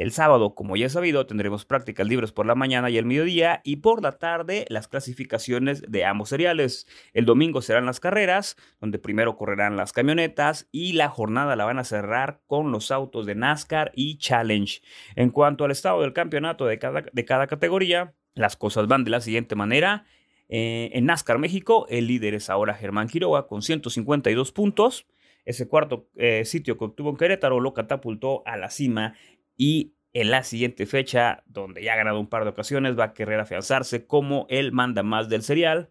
El sábado, como ya he sabido, tendremos prácticas libres por la mañana y el mediodía y por la tarde las clasificaciones de ambos seriales. El domingo serán las carreras, donde primero correrán las camionetas y la jornada la van a cerrar con los autos de NASCAR y Challenge. En cuanto al estado del campeonato de cada, de cada categoría, las cosas van de la siguiente manera. Eh, en NASCAR México, el líder es ahora Germán Quiroga con 152 puntos. Ese cuarto eh, sitio que obtuvo en Querétaro lo catapultó a la cima y en la siguiente fecha, donde ya ha ganado un par de ocasiones, va a querer afianzarse como el manda más del serial,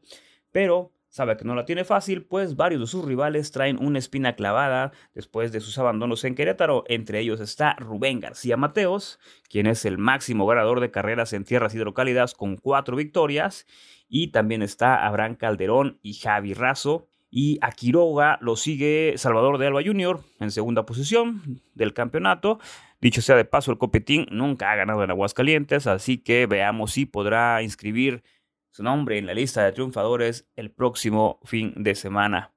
pero sabe que no la tiene fácil, pues varios de sus rivales traen una espina clavada después de sus abandonos en Querétaro. Entre ellos está Rubén García Mateos, quien es el máximo ganador de carreras en tierras hidrocálidas con cuatro victorias, y también está Abraham Calderón y Javi Razo. Y a Quiroga lo sigue Salvador de Alba Jr. en segunda posición del campeonato. Dicho sea de paso, el Copetín nunca ha ganado en Aguascalientes, así que veamos si podrá inscribir su nombre en la lista de triunfadores el próximo fin de semana.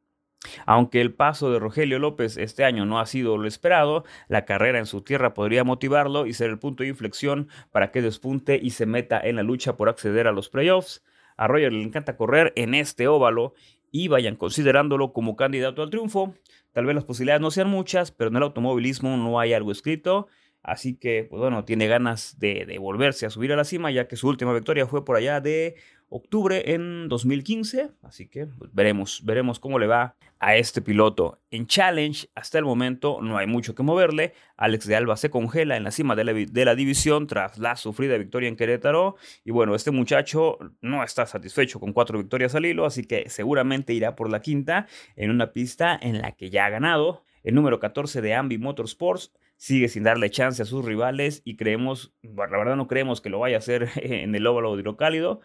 Aunque el paso de Rogelio López este año no ha sido lo esperado, la carrera en su tierra podría motivarlo y ser el punto de inflexión para que despunte y se meta en la lucha por acceder a los playoffs. A Roger le encanta correr en este óvalo y vayan considerándolo como candidato al triunfo. Tal vez las posibilidades no sean muchas, pero en el automovilismo no hay algo escrito. Así que, pues bueno, tiene ganas de, de, volverse a subir a la cima, ya que su última victoria fue por allá de octubre en 2015. Así que pues, veremos, veremos cómo le va a este piloto. En Challenge, hasta el momento no hay mucho que moverle. Alex de Alba se congela en la cima de la, de la división tras la sufrida victoria en Querétaro. Y bueno, este muchacho no está satisfecho con cuatro victorias al hilo, así que seguramente irá por la quinta en una pista en la que ya ha ganado. El número 14 de Ambi Motorsports sigue sin darle chance a sus rivales y creemos, la verdad no creemos que lo vaya a hacer en el óvalo hidrocálido.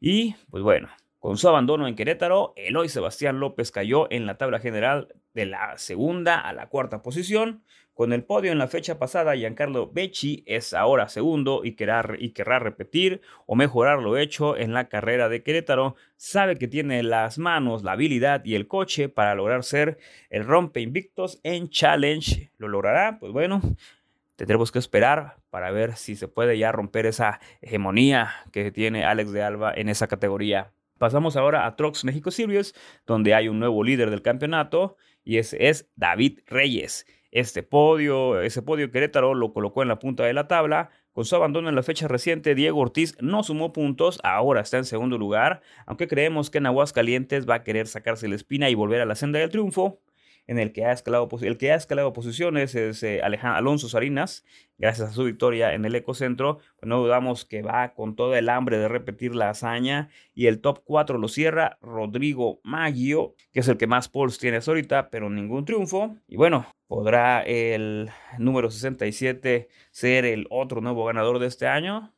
Y pues bueno, con su abandono en Querétaro, Eloy Sebastián López cayó en la tabla general de la segunda a la cuarta posición. Con el podio en la fecha pasada, Giancarlo Becci es ahora segundo y querrá, y querrá repetir o mejorar lo hecho en la carrera de Querétaro. Sabe que tiene las manos, la habilidad y el coche para lograr ser el rompe invictos en Challenge. ¿Lo logrará? Pues bueno, tendremos que esperar para ver si se puede ya romper esa hegemonía que tiene Alex de Alba en esa categoría. Pasamos ahora a Trucks México Series, donde hay un nuevo líder del campeonato y ese es David Reyes. Este podio, ese podio Querétaro lo colocó en la punta de la tabla. Con su abandono en la fecha reciente, Diego Ortiz no sumó puntos, ahora está en segundo lugar, aunque creemos que en Aguascalientes va a querer sacarse la espina y volver a la senda del triunfo en el que ha escalado, el que ha escalado posiciones es eh, Alejandro Alonso Sarinas, gracias a su victoria en el Ecocentro, pues no dudamos que va con toda el hambre de repetir la hazaña y el top 4 lo cierra Rodrigo Maggio, que es el que más polls tiene ahorita, pero ningún triunfo. Y bueno, ¿podrá el número 67 ser el otro nuevo ganador de este año?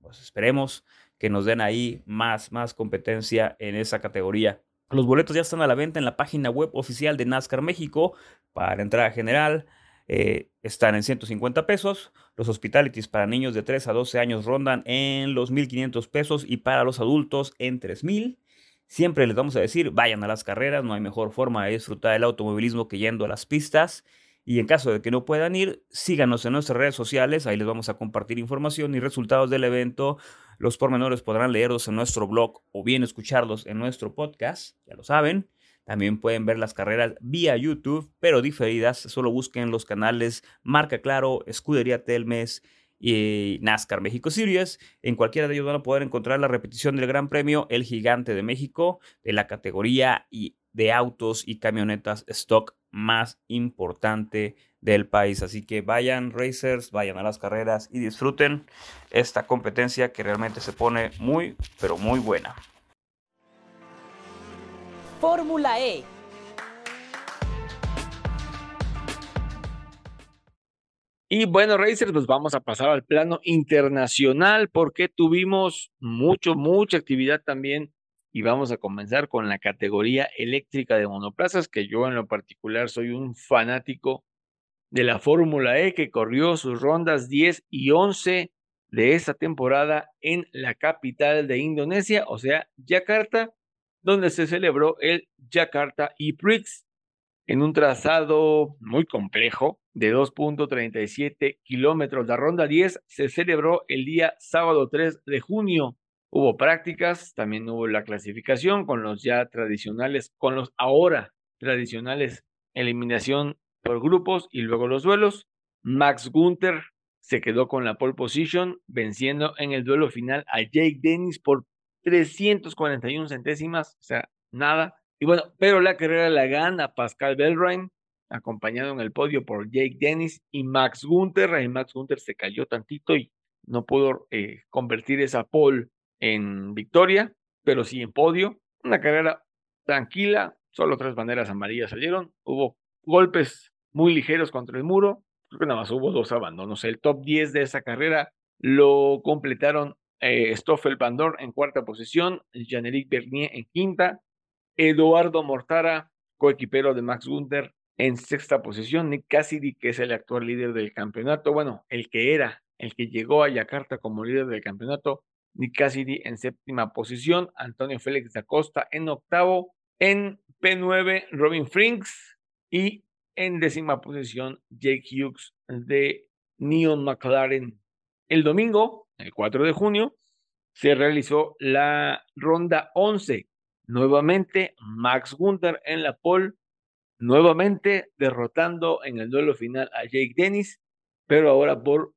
Pues esperemos que nos den ahí más, más competencia en esa categoría. Los boletos ya están a la venta en la página web oficial de NASCAR México para entrada general. Eh, están en 150 pesos. Los hospitalities para niños de 3 a 12 años rondan en los 1.500 pesos y para los adultos en 3.000. Siempre les vamos a decir, vayan a las carreras, no hay mejor forma de disfrutar el automovilismo que yendo a las pistas. Y en caso de que no puedan ir, síganos en nuestras redes sociales, ahí les vamos a compartir información y resultados del evento. Los pormenores podrán leerlos en nuestro blog o bien escucharlos en nuestro podcast, ya lo saben. También pueden ver las carreras vía YouTube, pero diferidas. Solo busquen los canales Marca Claro, Escudería Telmes y NASCAR México Series. En cualquiera de ellos van a poder encontrar la repetición del Gran Premio El Gigante de México de la categoría de autos y camionetas stock más importante del país. Así que vayan racers, vayan a las carreras y disfruten esta competencia que realmente se pone muy, pero muy buena. Fórmula E. Y bueno, Racers, pues vamos a pasar al plano internacional porque tuvimos mucho, mucha actividad también y vamos a comenzar con la categoría eléctrica de monoplazas, que yo en lo particular soy un fanático de la Fórmula E que corrió sus rondas 10 y 11 de esta temporada en la capital de Indonesia, o sea, Yakarta, donde se celebró el Jakarta E-Prix en un trazado muy complejo de 2.37 kilómetros. La ronda 10 se celebró el día sábado 3 de junio. Hubo prácticas, también hubo la clasificación con los ya tradicionales, con los ahora tradicionales eliminación por grupos y luego los duelos. Max Gunther se quedó con la pole position, venciendo en el duelo final a Jake Dennis por 341 centésimas, o sea, nada. Y bueno, pero la carrera la gana Pascal Belrain, acompañado en el podio por Jake Dennis y Max Gunther. Y Max Gunther se cayó tantito y no pudo eh, convertir esa pole en victoria, pero sí en podio. Una carrera tranquila, solo tres banderas amarillas salieron. Hubo golpes muy ligeros contra el muro. Creo que nada más hubo dos abandonos. El top 10 de esa carrera lo completaron eh, Stoffel Bandor en cuarta posición, Jean-Éric Bernier en quinta, Eduardo Mortara, coequipero de Max Gunther, en sexta posición, Nick Cassidy, que es el actual líder del campeonato, bueno, el que era, el que llegó a Yakarta como líder del campeonato, Nick Cassidy en séptima posición, Antonio Félix da Costa en octavo, en P9 Robin Frinks y en décima posición Jake Hughes de Neon McLaren. El domingo, el 4 de junio, se realizó la ronda 11 Nuevamente, Max Gunther en la pole, nuevamente derrotando en el duelo final a Jake Dennis, pero ahora por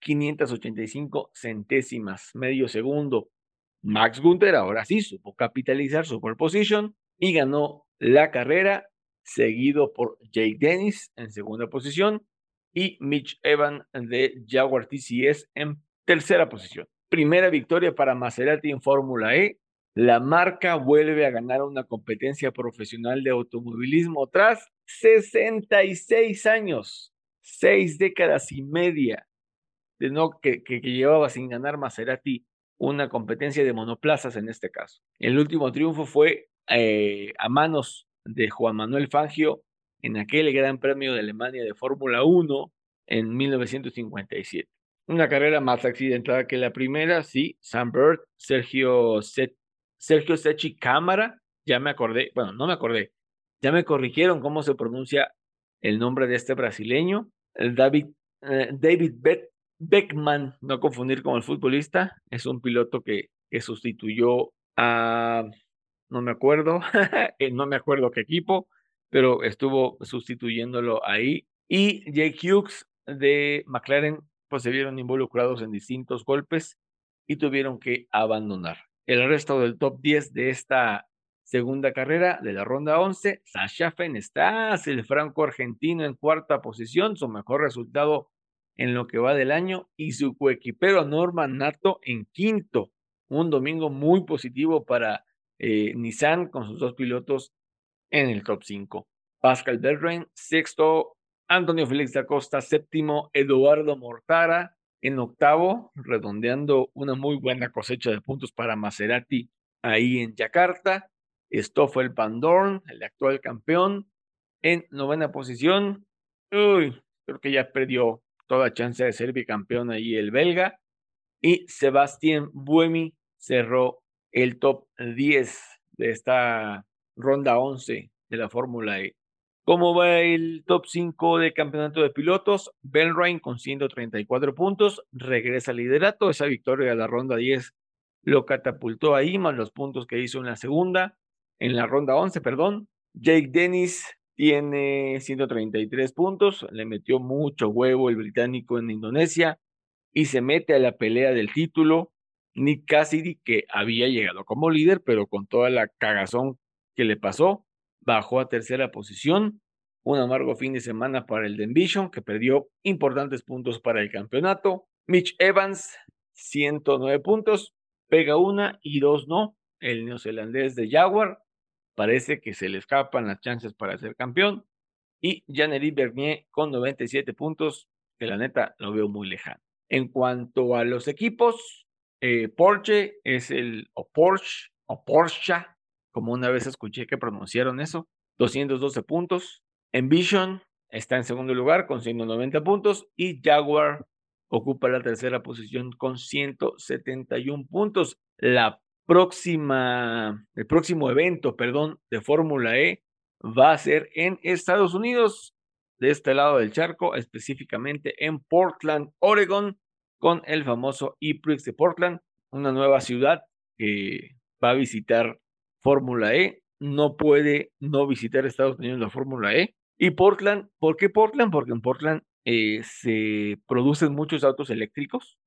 585 centésimas, medio segundo. Max Gunther ahora sí supo capitalizar su pole position y ganó la carrera, seguido por Jake Dennis en segunda posición y Mitch Evans de Jaguar TCS en tercera posición. Primera victoria para Maserati en Fórmula E, la marca vuelve a ganar una competencia profesional de automovilismo tras 66 años, seis décadas y media de no que, llevaba sin ganar Maserati una competencia de monoplazas en este caso. El último triunfo fue eh, a manos de Juan Manuel Fangio en aquel Gran Premio de Alemania de Fórmula 1 en 1957. Una carrera más accidentada que la primera, sí, Sam Sergio Set Sergio Sechi Cámara, ya me acordé, bueno, no me acordé, ya me corrigieron cómo se pronuncia el nombre de este brasileño, el David, eh, David Beckman, no confundir con el futbolista, es un piloto que, que sustituyó a, no me acuerdo, eh, no me acuerdo qué equipo, pero estuvo sustituyéndolo ahí. Y Jake Hughes de McLaren, pues se vieron involucrados en distintos golpes y tuvieron que abandonar. El resto del top 10 de esta segunda carrera de la ronda 11, Sasha Fenestaz, el franco argentino en cuarta posición, su mejor resultado en lo que va del año, y su coequipero Norman Nato en quinto. Un domingo muy positivo para eh, Nissan con sus dos pilotos en el top 5. Pascal Belrain, sexto, Antonio Félix da Costa, séptimo, Eduardo Mortara, en octavo, redondeando una muy buena cosecha de puntos para Maserati ahí en Yakarta. Stoffel Pandorn, el actual campeón, en novena posición. Uy, creo que ya perdió toda chance de ser bicampeón ahí el belga. Y Sebastián Buemi cerró el top 10 de esta ronda 11 de la Fórmula E. ¿Cómo va el top 5 de campeonato de pilotos? Ben Ryan con 134 puntos, regresa al liderato. Esa victoria de la ronda 10 lo catapultó ahí, más los puntos que hizo en la segunda, en la ronda 11, perdón. Jake Dennis tiene 133 puntos, le metió mucho huevo el británico en Indonesia y se mete a la pelea del título. Nick Cassidy, que había llegado como líder, pero con toda la cagazón que le pasó, bajó a tercera posición. Un amargo fin de semana para el Denvision, que perdió importantes puntos para el campeonato. Mitch Evans, 109 puntos, pega una y dos no. El neozelandés de Jaguar parece que se le escapan las chances para ser campeón. Y Jean-Éric Bernier con 97 puntos, que la neta lo veo muy lejano. En cuanto a los equipos, eh, Porsche es el, o Porsche, o Porsche, como una vez escuché que pronunciaron eso, 212 puntos. Envision está en segundo lugar con 190 puntos y Jaguar ocupa la tercera posición con 171 puntos. La próxima, el próximo evento, perdón, de Fórmula E va a ser en Estados Unidos, de este lado del charco, específicamente en Portland, Oregon, con el famoso E-Prix de Portland, una nueva ciudad que va a visitar Fórmula E. No puede no visitar Estados Unidos la Fórmula E. Y Portland, ¿por qué Portland? Porque en Portland eh, se producen muchos autos eléctricos.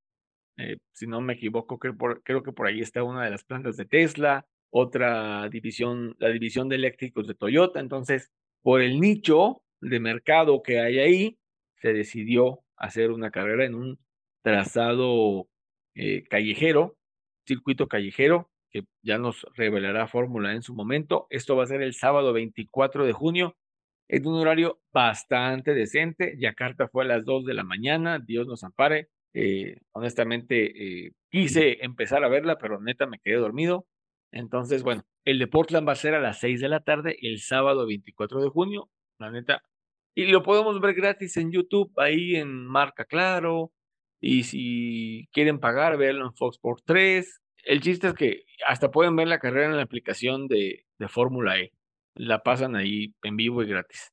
Eh, si no me equivoco, creo, creo que por ahí está una de las plantas de Tesla, otra división, la división de eléctricos de Toyota. Entonces, por el nicho de mercado que hay ahí, se decidió hacer una carrera en un trazado eh, callejero, circuito callejero, que ya nos revelará Fórmula en su momento. Esto va a ser el sábado 24 de junio, en un horario bastante decente. Yakarta fue a las 2 de la mañana, Dios nos ampare. Eh, honestamente, eh, quise empezar a verla, pero neta me quedé dormido. Entonces, bueno, el de Portland va a ser a las 6 de la tarde, el sábado 24 de junio, la neta. Y lo podemos ver gratis en YouTube, ahí en Marca Claro. Y si quieren pagar, verlo en Fox Sports 3. El chiste es que hasta pueden ver la carrera en la aplicación de, de Fórmula E. La pasan ahí en vivo y gratis.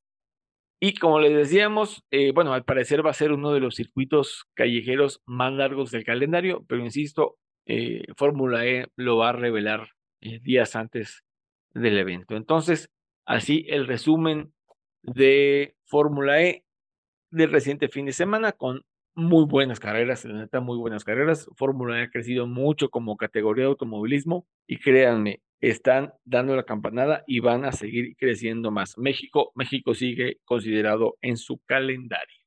Y como les decíamos, eh, bueno, al parecer va a ser uno de los circuitos callejeros más largos del calendario, pero insisto, eh, Fórmula E lo va a revelar eh, días antes del evento. Entonces, así el resumen de Fórmula E del reciente fin de semana con muy buenas carreras, la neta, muy buenas carreras. Fórmula E ha crecido mucho como categoría de automovilismo y créanme, están dando la campanada y van a seguir creciendo más. México, México sigue considerado en su calendario.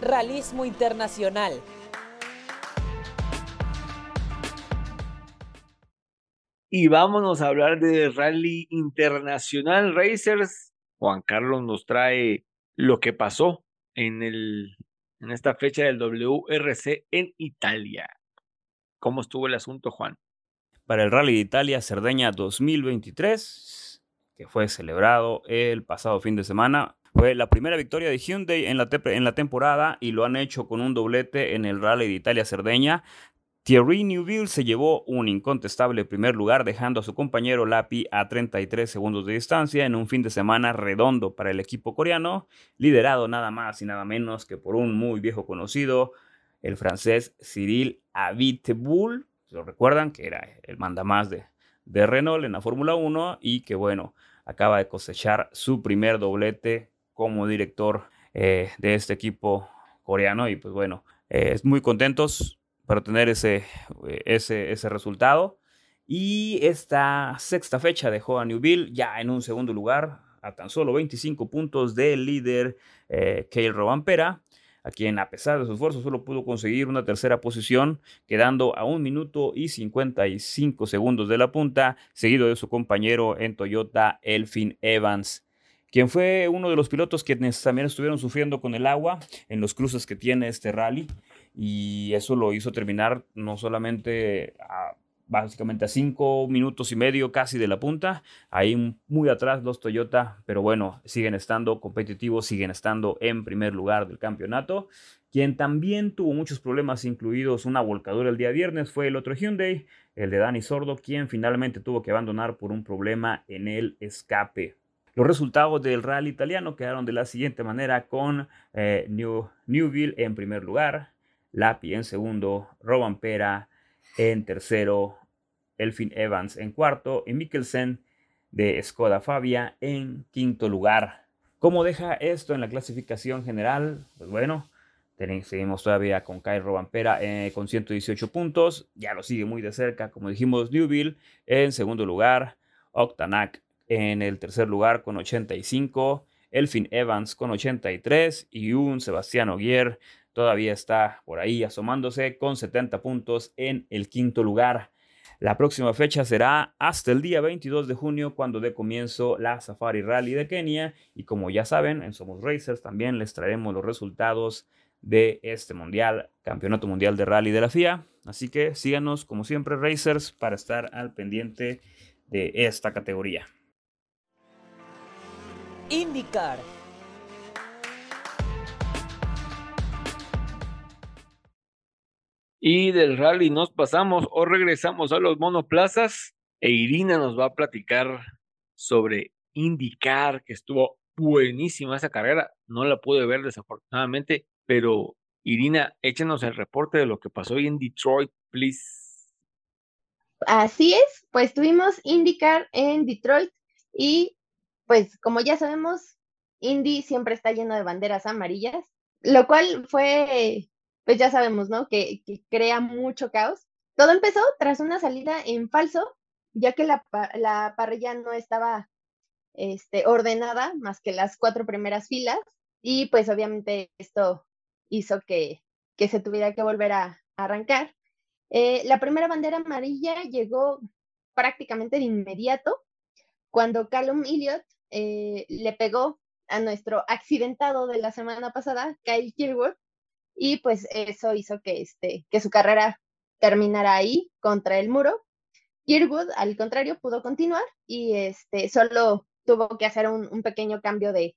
Realismo internacional. Y vámonos a hablar de Rally Internacional Racers. Juan Carlos nos trae lo que pasó en, el, en esta fecha del WRC en Italia. ¿Cómo estuvo el asunto, Juan? Para el Rally de Italia Cerdeña 2023, que fue celebrado el pasado fin de semana, fue la primera victoria de Hyundai en la, temporada y lo han hecho con un doblete en el Rally de Italia Cerdeña. Thierry Neuville se llevó un incontestable primer lugar, dejando a su compañero Lapi a 33 segundos de distancia en un fin de semana redondo para el equipo coreano, liderado nada más y nada menos que por un muy viejo conocido, el francés Cyril Abiteboul. Lo recuerdan que era el mandamás de, de Renault en la Fórmula 1 y que, bueno, acaba de cosechar su primer doblete como director eh, de este equipo coreano. Y pues bueno, eh, muy contentos para tener ese, eh, ese, ese resultado. Y esta sexta fecha dejó a Newville ya en un segundo lugar, a tan solo 25 puntos del líder eh, Kale Robampera, a quien a pesar de su esfuerzo solo pudo conseguir una tercera posición, quedando a un minuto y 55 segundos de la punta, seguido de su compañero en Toyota, Elfin Evans quien fue uno de los pilotos quienes también estuvieron sufriendo con el agua en los cruces que tiene este rally y eso lo hizo terminar no solamente a, básicamente a cinco minutos y medio casi de la punta, ahí muy atrás los Toyota, pero bueno, siguen estando competitivos, siguen estando en primer lugar del campeonato. Quien también tuvo muchos problemas, incluidos una volcadura el día viernes, fue el otro Hyundai, el de Dani Sordo, quien finalmente tuvo que abandonar por un problema en el escape. Los resultados del rally italiano quedaron de la siguiente manera con eh, New, Newville en primer lugar, Lapi en segundo, Pera en tercero, Elfin Evans en cuarto y Mikkelsen de Skoda Fabia en quinto lugar. ¿Cómo deja esto en la clasificación general? Pues bueno, seguimos todavía con Kyle Robampera eh, con 118 puntos. Ya lo sigue muy de cerca, como dijimos, Newville en segundo lugar, Octanac en el tercer lugar con 85, Elfin Evans con 83 y un Sebastián Ogier todavía está por ahí asomándose con 70 puntos en el quinto lugar. La próxima fecha será hasta el día 22 de junio cuando dé comienzo la Safari Rally de Kenia y como ya saben en Somos Racers también les traeremos los resultados de este mundial, campeonato mundial de rally de la FIA. Así que síganos como siempre Racers para estar al pendiente de esta categoría. IndyCar. Y del rally nos pasamos o regresamos a los monoplazas e Irina nos va a platicar sobre IndyCar, que estuvo buenísima esa carrera. No la pude ver desafortunadamente, pero Irina, échenos el reporte de lo que pasó hoy en Detroit, please. Así es, pues tuvimos IndyCar en Detroit y pues como ya sabemos, Indy siempre está lleno de banderas amarillas, lo cual fue pues ya sabemos, ¿no? Que, crea mucho caos. Todo empezó tras una salida en falso, ya que la, parrilla no estaba este, ordenada más que las cuatro primeras filas y pues obviamente esto hizo que, se tuviera que volver a, arrancar. Eh, la primera bandera amarilla llegó prácticamente de inmediato cuando Callum Elliott eh, le pegó a nuestro accidentado de la semana pasada, Kyle Kirkwood, y pues eso hizo que, este, que su carrera terminara ahí contra el muro. Kirkwood, al contrario, pudo continuar y este, solo tuvo que hacer un, pequeño cambio de,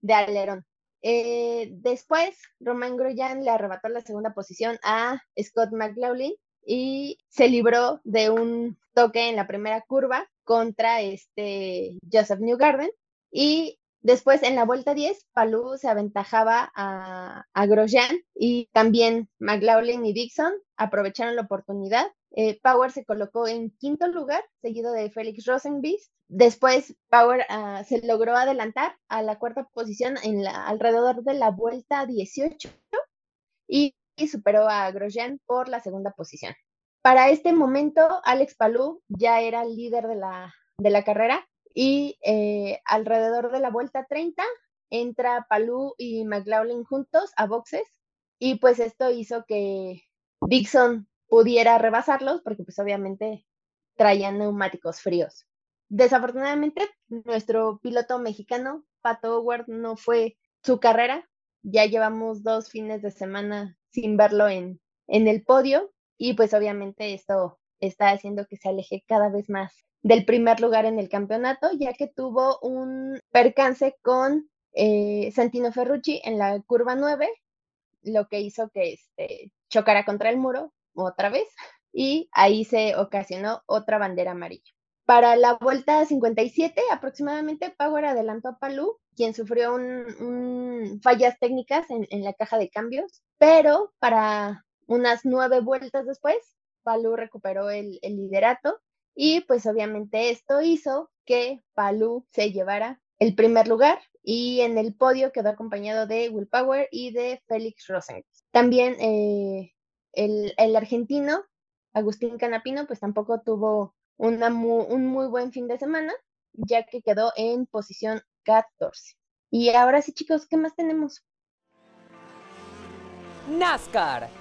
de alerón. Eh, después, Romain Grosjean le arrebató la segunda posición a Scott McLaughlin y se libró de un toque en la primera curva contra este Joseph Newgarden y Después, en la vuelta 10, Palou se aventajaba a, Grosjean y también McLaughlin y Dixon aprovecharon la oportunidad. Eh, Power se colocó en quinto lugar, seguido de Félix Rosenbeest. Después, Power ah, se logró adelantar a la cuarta posición alrededor de la vuelta 18 y, superó a Grosjean por la segunda posición. Para este momento, Alex Palou ya era el líder de la carrera y eh, alrededor de la vuelta 30 entra Palú y McLaughlin juntos a boxes y pues esto hizo que Dixon pudiera rebasarlos porque pues obviamente traían neumáticos fríos. Desafortunadamente nuestro piloto mexicano, Pato Howard, no fue su carrera. Ya llevamos dos fines de semana sin verlo en, en el podio y pues obviamente esto está haciendo que se aleje cada vez más del primer lugar en el campeonato, ya que tuvo un percance con eh, Santino Ferrucci en la curva 9, lo que hizo que este, chocara contra el muro otra vez y ahí se ocasionó otra bandera amarilla. Para la vuelta 57 aproximadamente, Power adelantó a Palú, quien sufrió un, fallas técnicas en, la caja de cambios, pero para unas nueve vueltas después, Palú recuperó el liderato y pues obviamente esto hizo que Palú se llevara el primer lugar y en el podio quedó acompañado de Will Power y de Félix Rosen. También eh, el, argentino Agustín Canapino pues tampoco tuvo un muy buen fin de semana ya que quedó en posición 14. Y ahora sí chicos, ¿qué más tenemos? NASCAR.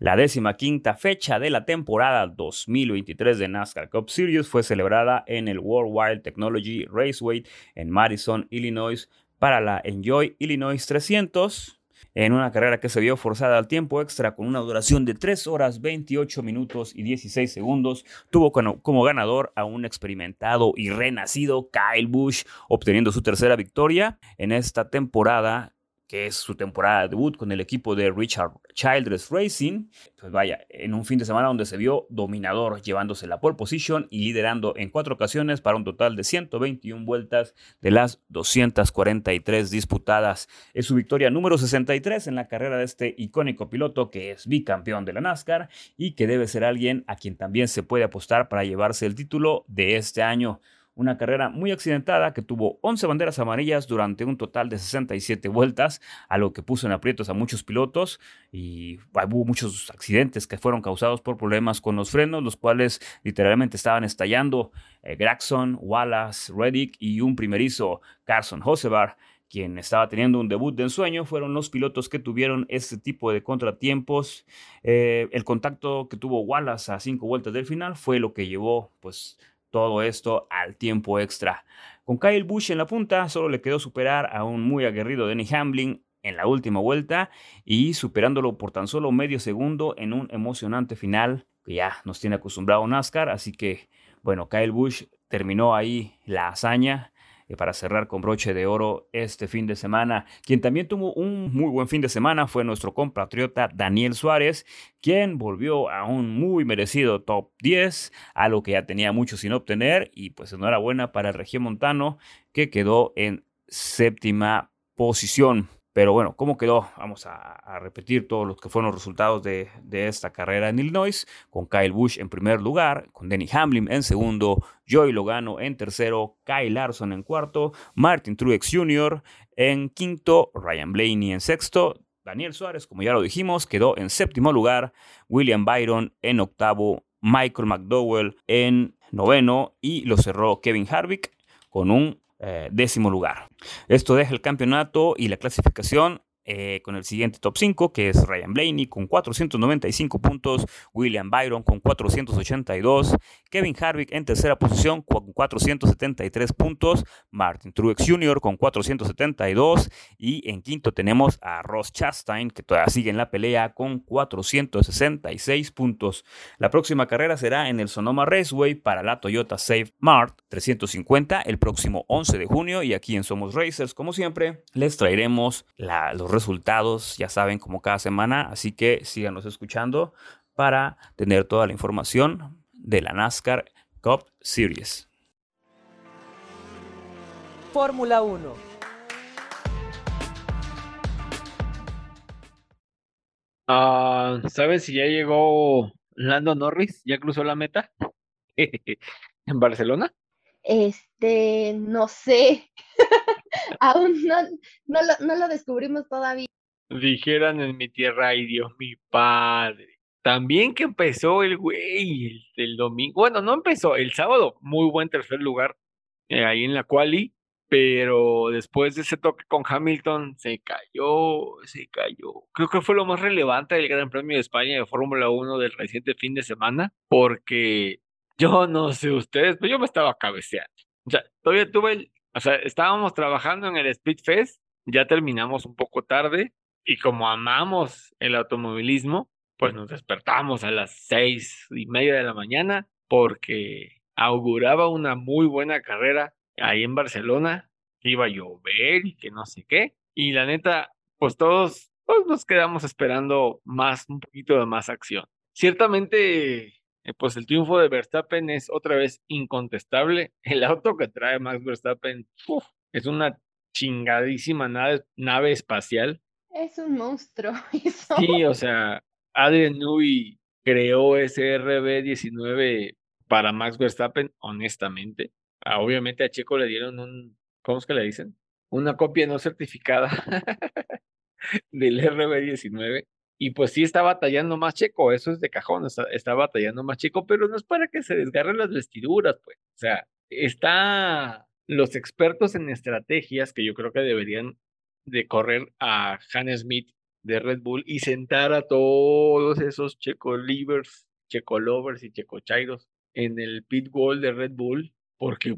La décima quinta fecha de la temporada 2023 de NASCAR Cup Series fue celebrada en el World Wild Technology Raceway en Madison, Illinois, para la Enjoy Illinois 300, en una carrera que se vio forzada al tiempo extra con una duración de 3 horas 28 minutos y 16 segundos, tuvo como ganador a un experimentado y renacido Kyle Busch, obteniendo su tercera victoria en esta temporada que es su temporada de debut con el equipo de Richard Childress Racing. Pues vaya, en un fin de semana donde se vio dominador, llevándose la pole position y liderando en cuatro ocasiones para un total de 121 vueltas de las 243 disputadas. Es su victoria número 63 en la carrera de este icónico piloto que es bicampeón de la NASCAR y que debe ser alguien a quien también se puede apostar para llevarse el título de este año. Una carrera muy accidentada que tuvo 11 banderas amarillas durante un total de 67 vueltas, algo que puso en aprietos a muchos pilotos y hubo muchos accidentes que fueron causados por problemas con los frenos, los cuales literalmente estaban estallando. Eh, Wallace, Reddick y un primerizo, Carson Hosevar, quien estaba teniendo un debut de ensueño fueron los pilotos que tuvieron este tipo de contratiempos. Eh, el contacto que tuvo Wallace a cinco vueltas del final fue lo que llevó pues todo esto al tiempo extra. Con Kyle Busch en la punta, solo le quedó superar a un muy aguerrido Denny Hamlin en la última vuelta y superándolo por tan solo medio segundo en un emocionante final que ya nos tiene acostumbrado NASCAR. Así que, bueno, Kyle Busch terminó ahí la hazaña eh, para cerrar con broche de oro este fin de semana. Quien también tuvo un muy buen fin de semana fue nuestro compatriota Daniel Suárez, quien volvió a un muy merecido top 10, algo que ya tenía mucho sin obtener y pues enhorabuena para el Montano que quedó en séptima posición. Pero bueno, ¿cómo quedó? Vamos a, repetir todos los que fueron los resultados de, esta carrera en Illinois, con Kyle Busch en primer lugar, con Denny Hamlin en segundo, Joey Logano en tercero, Kyle Larson en cuarto, Martin Truex Jr. en quinto, Ryan Blaney en sexto, Daniel Suárez, como ya lo dijimos, quedó en séptimo lugar, William Byron en octavo, Michael McDowell en noveno y lo cerró Kevin Harvick con un eh, décimo lugar. Esto deja el campeonato y la clasificación eh, con el siguiente top 5, que es Ryan Blaney con 495 puntos, William Byron con 482, Kevin Harvick en tercera posición con 473 puntos, Martin Truex Jr. con 472 y en quinto tenemos a Ross Chastain que todavía sigue en la pelea con 466 puntos. La próxima carrera será en el Sonoma Raceway para la Toyota Safe Mart 350 el próximo 11 de junio y aquí en Somos Racers como siempre les traeremos la, los resultados, ya saben, como cada semana, así que síganos escuchando para tener toda la información de la NASCAR Cup Series. Fórmula 1. Ah, ¿Sabes si ya llegó Lando Norris? ¿Ya cruzó la meta? ¿En Barcelona? Este, no sé. Aún no, no, lo, no lo descubrimos todavía. Dijeran en mi tierra, ay Dios, mi padre. También que empezó el güey el, domingo. Bueno, no empezó, el sábado, muy buen tercer lugar eh, ahí en la quali, pero después de ese toque con Hamilton se cayó, se cayó. Creo que fue lo más relevante del Gran Premio de España de Fórmula 1 del reciente fin de semana, porque yo no sé ustedes, pero yo me estaba cabeceando. O sea, todavía tuve el, o sea, estábamos trabajando en el Speed Fest, ya terminamos un poco tarde y como amamos el automovilismo, pues nos despertamos a las seis y media de la mañana porque auguraba una muy buena carrera ahí en Barcelona, iba a llover y que no sé qué. Y la neta, pues todos nos quedamos esperando más, un poquito de más acción. Ciertamente pues el triunfo de Verstappen es otra vez incontestable. El auto que trae Max Verstappen es una chingadísima nave, nave espacial. Es un monstruo. Sí, o sea, Adrian Newey creó ese RB19 para Max Verstappen, honestamente. Ah, obviamente a Checo le dieron un, ¿cómo es que le dicen? Una copia no certificada del RB19 y pues sí está batallando más Checo, eso es de cajón, está, batallando más Checo, pero no es para que se desgarren las vestiduras, pues. O sea, está los expertos en estrategias que yo creo que deberían de correr a Hannes Smith de Red Bull y sentar a todos esos Checo Livers, Checo Lovers y Checo Chairos en el pit wall de Red Bull, porque,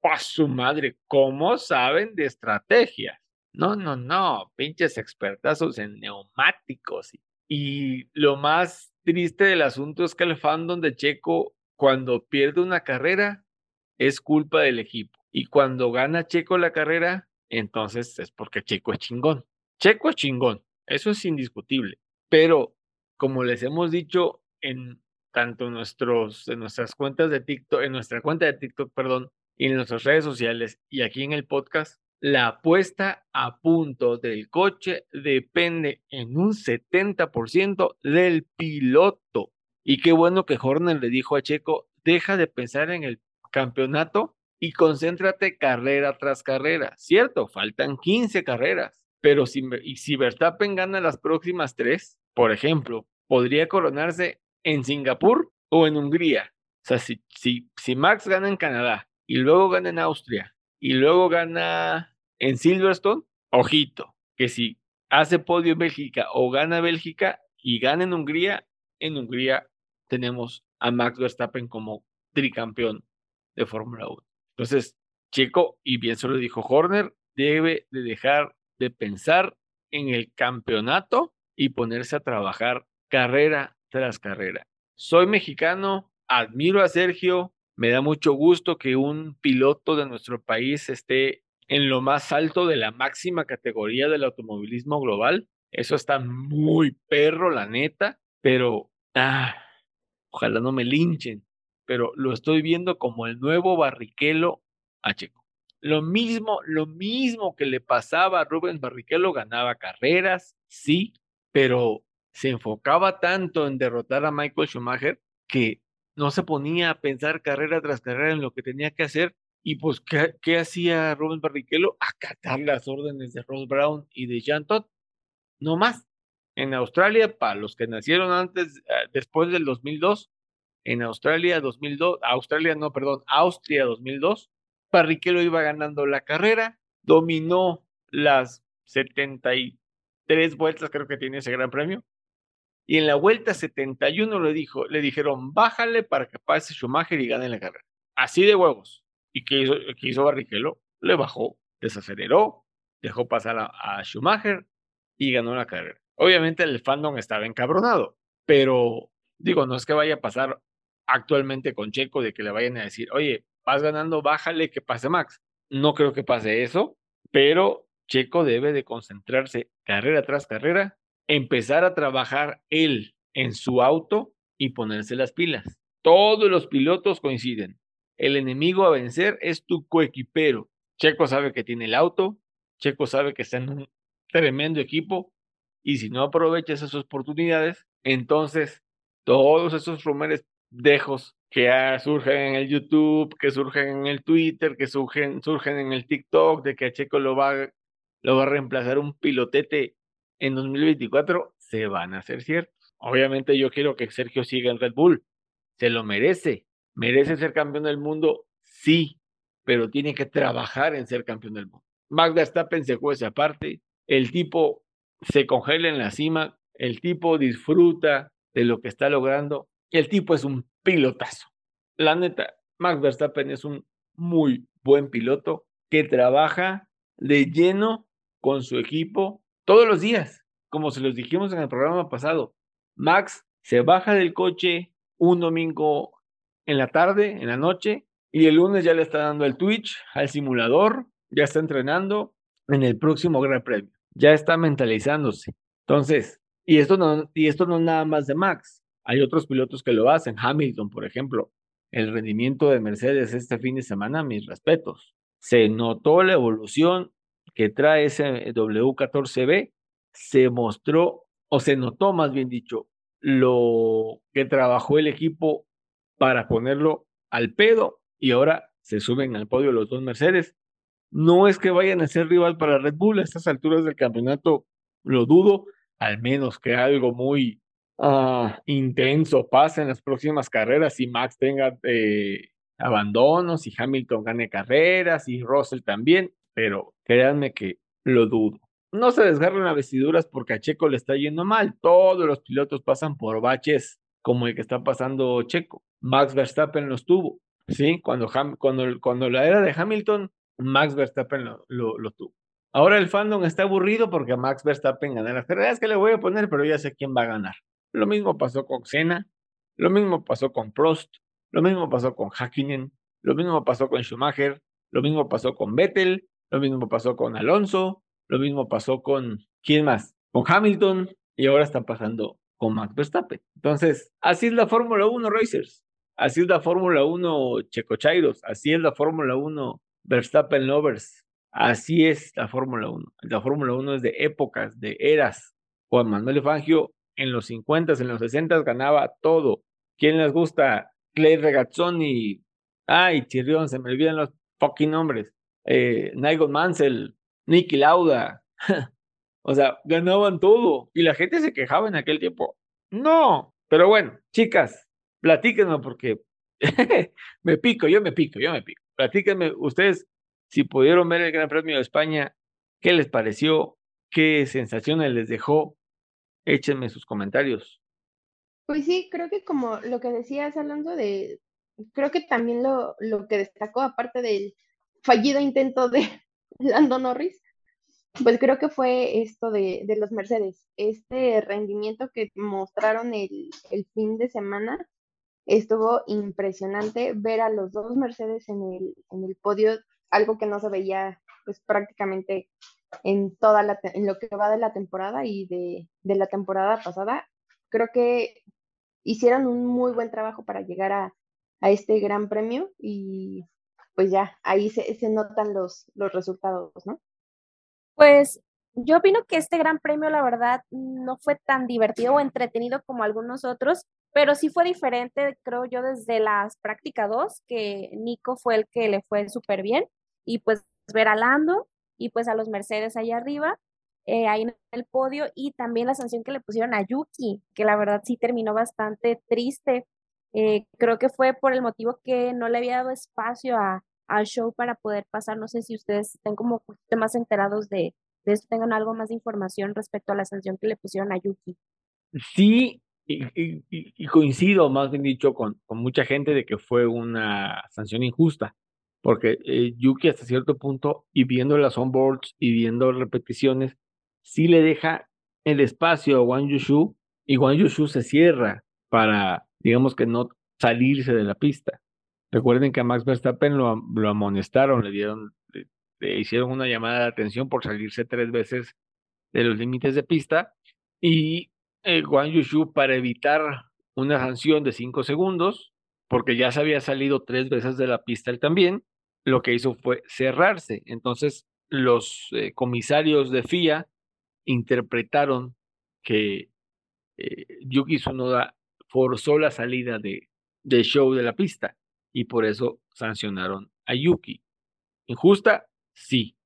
¡pa su madre! ¿Cómo saben de estrategias? No, no, no, pinches expertazos en neumáticos. Y lo más triste del asunto es que el fandom de Checo, cuando pierde una carrera, es culpa del equipo. Y cuando gana Checo la carrera, entonces es porque Checo es chingón. Checo es chingón, eso es indiscutible. Pero, como les hemos dicho en tanto nuestros, en nuestras cuentas de TikTok, en nuestra cuenta de TikTok, perdón, y en nuestras redes sociales y aquí en el podcast, la puesta a punto del coche depende en un 70% del piloto. Y qué bueno que Horner le dijo a Checo, deja de pensar en el campeonato y concéntrate carrera tras carrera. Cierto, faltan 15 carreras, pero si, si Verstappen gana las próximas tres, por ejemplo, podría coronarse en Singapur o en Hungría. O sea, si, si, si Max gana en Canadá y luego gana en Austria y luego gana en Silverstone, ojito, que si hace podio en Bélgica o gana Bélgica y gana en Hungría, en Hungría tenemos a Max Verstappen como tricampeón de Fórmula 1. Entonces, Checo, y bien se lo dijo Horner, debe de dejar de pensar en el campeonato y ponerse a trabajar carrera tras carrera. Soy mexicano, admiro a Sergio, me da mucho gusto que un piloto de nuestro país esté en lo más alto de la máxima categoría del automovilismo global. Eso está muy perro, la neta, pero ah, ojalá no me linchen, pero lo estoy viendo como el nuevo Barrichello a Checo. Lo mismo, lo mismo que le pasaba a Rubens Barrichello, ganaba carreras, sí, pero se enfocaba tanto en derrotar a Michael Schumacher que no se ponía a pensar carrera tras carrera en lo que tenía que hacer. Y pues, ¿qué, hacía Rubens Barrichello? Acatar las órdenes de Ross Brown y de Jean. No más. En Australia, para los que nacieron antes, eh, después del 2002, en Australia 2002, Australia no, perdón, Austria 2002, Barrichello iba ganando la carrera, dominó las 73 vueltas, creo que tiene ese gran premio, y en la vuelta 71 le, dijo, le dijeron, bájale para que pase Schumacher y gane la carrera. Así de huevos. ¿Y qué hizo, qué hizo Barrichello? Le bajó, desaceleró, dejó pasar a, a Schumacher y ganó la carrera. Obviamente el fandom estaba encabronado, pero digo, no es que vaya a pasar actualmente con Checo de que le vayan a decir, oye, vas ganando, bájale que pase Max. No creo que pase eso, pero Checo debe de concentrarse carrera tras carrera, empezar a trabajar él en su auto y ponerse las pilas. Todos los pilotos coinciden. El enemigo a vencer es tu coequipero. Checo sabe que tiene el auto, Checo sabe que está en un tremendo equipo y si no aprovecha esas oportunidades, entonces todos esos rumores dejos que surgen en el YouTube, que surgen en el Twitter, que surgen, surgen en el TikTok, de que a Checo lo va, lo va a reemplazar un pilotete en 2024, se van a hacer ciertos. Obviamente yo quiero que Sergio siga en Red Bull, se lo merece, merece ser campeón del mundo, sí, pero tiene que trabajar en ser campeón del mundo. Max Verstappen se juega esa parte, el tipo se congela en la cima, el tipo disfruta de lo que está logrando, el tipo es un pilotazo. La neta, Max Verstappen es un muy buen piloto que trabaja de lleno con su equipo todos los días, como se los dijimos en el programa pasado. Max se baja del coche un domingo en la tarde, en la noche, y el lunes ya le está dando el Twitch al simulador, ya está entrenando en el próximo Gran Premio, ya está mentalizándose. Entonces, y esto no, y esto no es nada más de Max. Hay otros pilotos que lo hacen. Hamilton, por ejemplo. El rendimiento de Mercedes este fin de semana, mis respetos. Se notó la evolución que trae ese W14B. Se mostró, o se notó más bien dicho, lo que trabajó el equipo para ponerlo al pedo y ahora se suben al podio los dos Mercedes. No es que vayan a ser rival para Red Bull a estas alturas del campeonato, lo dudo, al menos que algo muy Ah, intenso pase en las próximas carreras y Max tenga eh, abandonos y Hamilton gane carreras y Russell también, pero créanme que lo dudo. No se desgarren las vestiduras porque a Checo le está yendo mal. Todos los pilotos pasan por baches como el que está pasando Checo. Max Verstappen los tuvo, ¿sí? Cuando, cuando, cuando la era de Hamilton, Max Verstappen lo, lo, tuvo. Ahora el fandom está aburrido porque Max Verstappen gana las carreras que le voy a poner, pero ya sé quién va a ganar. Lo mismo pasó con Senna, lo mismo pasó con Prost, lo mismo pasó con Hakkinen, lo mismo pasó con Schumacher, lo mismo pasó con Vettel, lo mismo pasó con Alonso, lo mismo pasó con ¿quién más? Con Hamilton y ahora está pasando con Max Verstappen. Entonces, así es la Fórmula 1 Racers, así es la Fórmula 1 Checochairos, así es la Fórmula 1 Verstappen Lovers, así es la Fórmula 1. La Fórmula 1 es de épocas, de eras. Juan Manuel Fangio en los 50, en los 60 ganaba todo. ¿Quién les gusta? Clay Regazzoni, ay, Chirrión, se me olvidan los fucking nombres. Eh, Nigel Mansell, Nicky Lauda. o sea, ganaban todo. Y la gente se quejaba en aquel tiempo. No, pero bueno, chicas, platíquenme porque me pico, yo me pico, yo me pico. Platíquenme ustedes Si pudieron ver el Gran Premio de España, ¿qué les pareció? ¿Qué sensaciones les dejó? Échenme sus comentarios. Pues sí, creo que como lo que decías, Alonso, de, creo que también lo, lo que destacó, aparte del fallido intento de Lando Norris, pues creo que fue esto de, los Mercedes, este rendimiento que mostraron el, fin de semana, estuvo impresionante ver a los dos Mercedes en el, podio, algo que no se veía pues prácticamente en toda lo que va de la temporada y de, la temporada pasada. Creo que hicieron un muy buen trabajo para llegar a este gran premio y pues ya ahí se, se notan los, los resultados, ¿no? Pues yo opino que este gran premio, la verdad, no fue tan divertido o entretenido como algunos otros, pero sí fue diferente, creo yo, desde las prácticas 2, que Nico fue el que le fue súper bien, y pues ver a Lando y pues a los Mercedes allá arriba, eh, ahí en el podio, y también la sanción que le pusieron a Yuki, que la verdad sí terminó bastante triste. Eh, creo que fue por el motivo que no le había dado espacio a, al show para poder pasar. No sé si ustedes estén como más enterados de, de esto, tengan algo más de información respecto a la sanción que le pusieron a Yuki. Sí, y coincido, más bien dicho, con, con mucha gente de que fue una sanción injusta, porque eh, Yuki hasta cierto punto, y viendo las onboards y viendo repeticiones, sí le deja el espacio a Wang Yushu, y Wang Yushu se cierra para, digamos que no salirse de la pista. Recuerden que a Max Verstappen lo, lo amonestaron, le dieron, le, hicieron una llamada de atención por salirse tres veces de los límites de pista y eh, Yushu para evitar una sanción de cinco segundos, porque ya se había salido tres veces de la pista él también, lo que hizo fue cerrarse. Entonces los eh, comisarios de FIA interpretaron que eh, Yuki Tsunoda forzó la salida de, del show de la pista y por eso sancionaron a Yuki. ¿Injusta? Sí.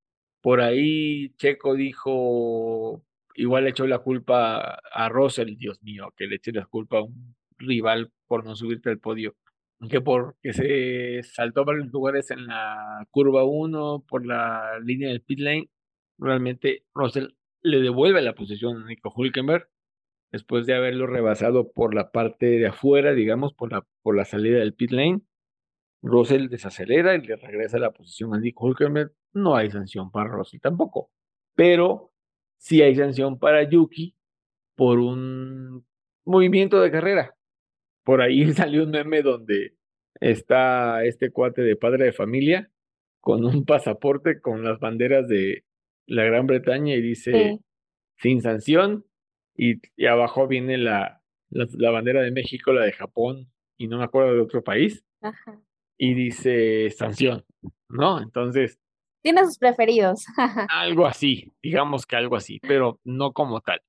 Por ahí Checo dijo, igual le echó la culpa a Russell, Dios mío, que le eche la culpa a un rival por no subirte al podio, que porque se saltó varios lugares en la curva 1 por la línea del pit lane, realmente Russell le devuelve la posición a Nico Hulkenberg después de haberlo rebasado por la parte de afuera, digamos, por la, por la salida del pit lane. Russell desacelera y le regresa la posición a Nico Hulkenberg. No hay sanción para Russell tampoco, pero sí hay sanción para Yuki por un movimiento de carrera. Por ahí salió un meme donde está este cuate de padre de familia con un pasaporte con las banderas de la Gran Bretaña y dice Sí. sin sanción y, y abajo viene la, la, la bandera de México, la de Japón y no me acuerdo de otro país Ajá. Y dice sanción, ¿no? Entonces, Tiene sus preferidos. algo así, digamos que algo así, pero no como tal.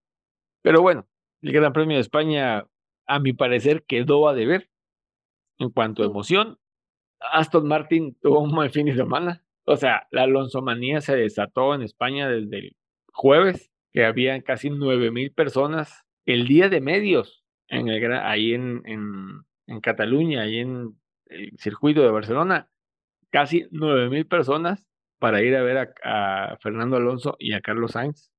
Pero bueno, el Gran Premio de España, a mi parecer, quedó a deber en cuanto a emoción. Aston Martin tuvo un mal fin de semana. O sea, la Alonso manía se desató en España desde el jueves, que habían casi nueve mil personas el día de medios en el, ahí en, en, en Cataluña, ahí en el circuito de Barcelona. Casi nueve mil personas para ir a ver a, a Fernando Alonso y a Carlos Sainz.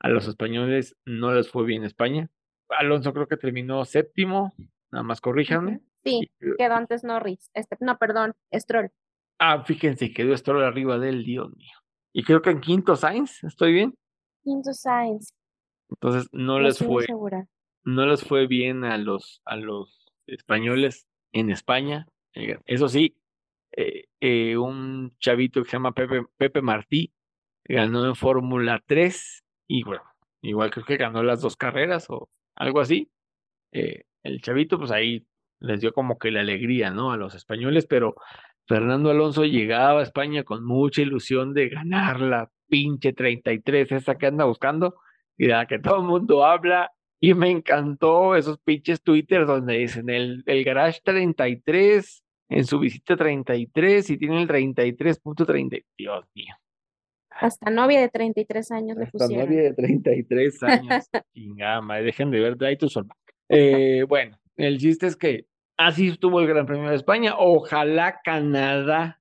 A los españoles no les fue bien España. Alonso creo que terminó séptimo, nada más corríjanme. Sí, quedó antes Norris. Este, no, perdón, Stroll. Ah, fíjense, quedó Stroll arriba del Dios mío. Y creo que en quinto Sainz, ¿estoy bien? Quinto Sainz. Entonces no les fue, segura. no les fue bien a los, a los españoles en España. Eso sí, eh, eh, un chavito que se llama Pepe, Pepe Martí ganó en Fórmula 3 y bueno, igual creo que ganó las dos carreras o algo así. Eh, el chavito, pues ahí les dio como que la alegría, ¿no? A los españoles, pero Fernando Alonso llegaba a España con mucha ilusión de ganar la pinche 33, esa que anda buscando, y la que todo el mundo habla, y me encantó esos pinches twitters donde dicen el, el garage 33 en su visita 33 y tiene el 33.30, Dios mío. Hasta novia de 33 años le Esta pusieron. novia de 33 años. Chingada madre, dejen de ver Drive to. Eh, bueno, el chiste es que así estuvo el Gran Premio de España. Ojalá Canadá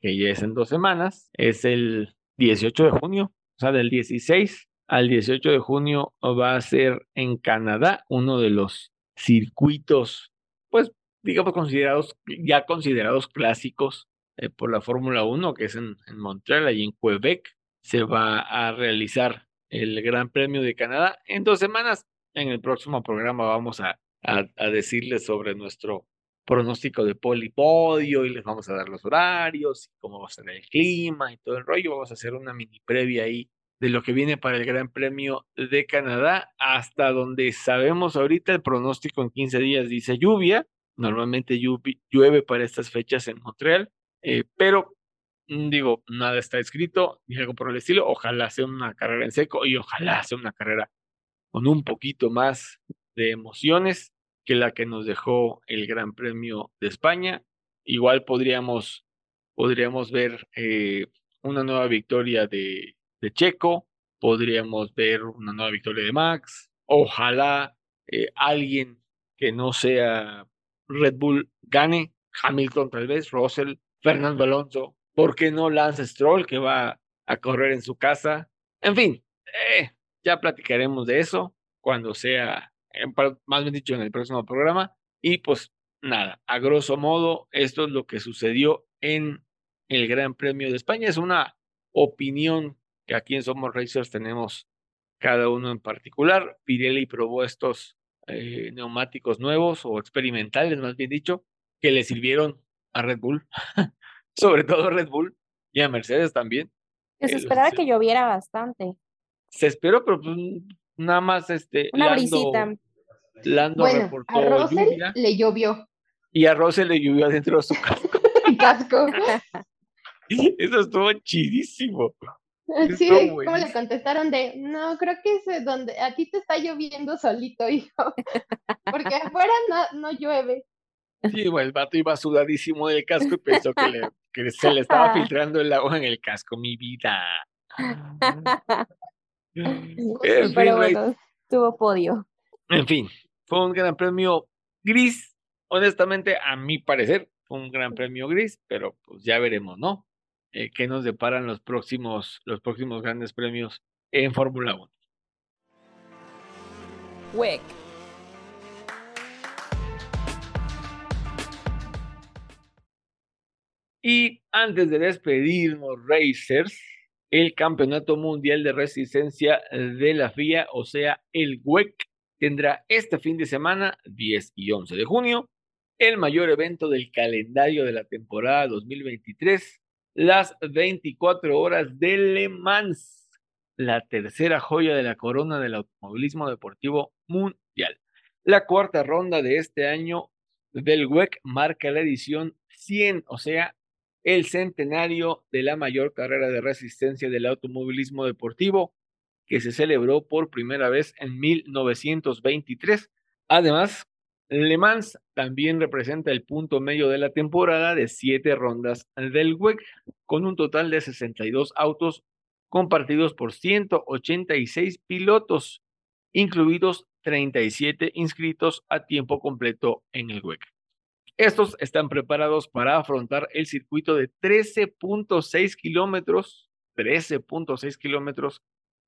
que ya es en dos semanas, es el 18 de junio, o sea, del 16 al 18 de junio va a ser en Canadá, uno de los circuitos, pues, digamos, considerados, ya considerados clásicos eh, por la Fórmula 1, que es en, Montreal, y en Quebec, se va a realizar el Gran Premio de Canadá en dos semanas. En el próximo programa vamos a, a, a decirles sobre nuestro pronóstico de polipodio y les vamos a dar los horarios y cómo va a ser el clima y todo el rollo. Vamos a hacer una mini previa ahí de lo que viene para el Gran Premio de Canadá, hasta donde sabemos ahorita el pronóstico en 15 días dice lluvia. Normalmente llueve para estas fechas en Montreal, eh, pero mm, digo, nada está escrito ni algo por el estilo. Ojalá sea una carrera en seco y ojalá sea una carrera con un poquito más de emociones que la que nos dejó el Gran Premio de España. Igual podríamos, podríamos ver eh, una nueva victoria de, Checo, podríamos ver una nueva victoria de Max, ojalá eh, alguien que no sea Red Bull gane, Hamilton tal vez, Russell, Fernando Alonso, ¿por qué no Lance Stroll que va a correr en su casa? En fin, eh, ya platicaremos de eso cuando sea más bien dicho, en el próximo programa. Y pues nada, a grosso modo, esto es lo que sucedió en el Gran Premio de España. Es una opinión que aquí en Somos Racers tenemos cada uno en particular. Pirelli probó estos eh, neumáticos nuevos o experimentales, más bien dicho, que le sirvieron a Red Bull, sobre todo a Red Bull y a Mercedes también. Se esperaba que lloviera bastante. Se esperó, pero pues, nada más este. Una brisita. Lando bueno, reportó a Russell lluvia, le llovió. y a Russell le llovió adentro de su casco. Casco. Eso estuvo chidísimo. Sí, Estuvo ¿cómo le contestaron de, no, creo que es eh, donde a ti te está lloviendo solito, hijo, porque afuera no, no llueve. Sí, bueno, el vato iba sudadísimo del casco y pensó que, le- que se le estaba filtrando el agua en el casco, mi vida. En fin, Pero bueno, tuvo podio. en fin, fue un gran premio gris. Honestamente, a mi parecer, fue un gran premio gris, pero pues ya veremos, ¿no? Eh, ¿Qué nos deparan los próximos, los próximos grandes premios en Fórmula 1? WEC. Y antes de despedirnos, Racers, el Campeonato Mundial de Resistencia de la FIA, o sea, el WEC, tendrá este fin de semana, 10 y 11 de junio, el mayor evento del calendario de la temporada 2023, las 24 horas de Le Mans, la tercera joya de la corona del automovilismo deportivo mundial. La cuarta ronda de este año del WEC marca la edición 100, o sea, el centenario de la mayor carrera de resistencia del automovilismo deportivo, que se celebró por primera vez en 1923. Además, Le Mans también representa el punto medio de la temporada de siete rondas del WEC, con un total de 62 autos compartidos por 186 pilotos, incluidos 37 inscritos a tiempo completo en el WEC. Estos están preparados para afrontar el circuito de 13.6 kilómetros, 13.6 kilómetros,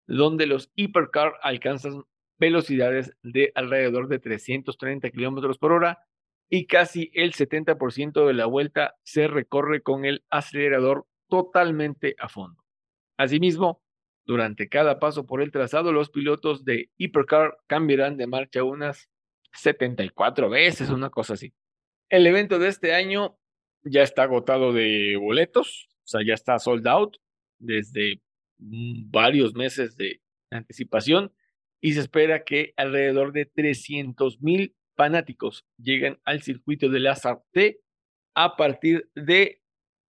donde los hipercar alcanzan velocidades de alrededor de 330 kilómetros por hora y casi el 70% de la vuelta se recorre con el acelerador totalmente a fondo. Asimismo, durante cada paso por el trazado, los pilotos de hipercar cambiarán de marcha unas 74 veces, una cosa así. El evento de este año ya está agotado de boletos, o sea, ya está sold out desde varios meses de anticipación y se espera que alrededor de 300 mil fanáticos lleguen al circuito de la Sarté a partir de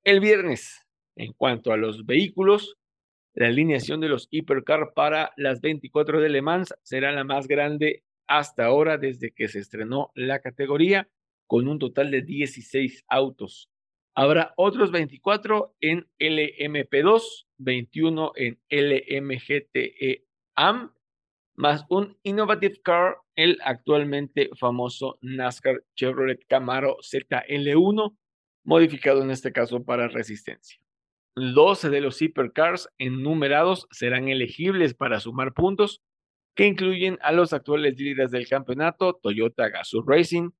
el viernes. En cuanto a los vehículos, la alineación de los hipercar para las 24 de Le Mans será la más grande hasta ahora desde que se estrenó la categoría con un total de 16 autos. Habrá otros 24 en LMP2, 21 en LMGTE AM, más un Innovative Car, el actualmente famoso NASCAR Chevrolet Camaro ZL1, modificado en este caso para resistencia. 12 de los hipercars enumerados serán elegibles para sumar puntos, que incluyen a los actuales líderes del campeonato, Toyota Gazoo Racing,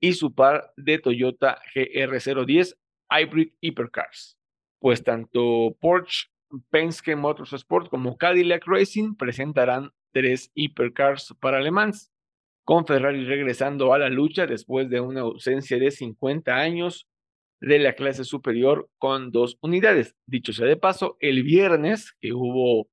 y su par de Toyota GR010 Hybrid Hypercars. Pues tanto Porsche, Penske Motorsport como Cadillac Racing presentarán tres Hypercars para Le Mans, con Ferrari regresando a la lucha después de una ausencia de 50 años de la clase superior con dos unidades. Dicho sea de paso, el viernes que hubo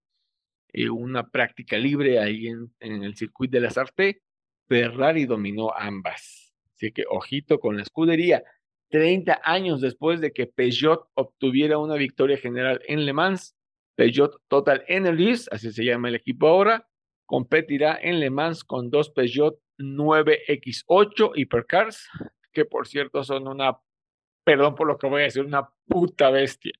eh, una práctica libre ahí en, en el circuito de la Sarté, Ferrari dominó ambas. Así que ojito con la escudería. 30 años después de que Peugeot obtuviera una victoria general en Le Mans, Peugeot Total Energies, así se llama el equipo ahora, competirá en Le Mans con dos Peugeot 9X8 Hypercars, que por cierto son una, perdón por lo que voy a decir, una puta bestia.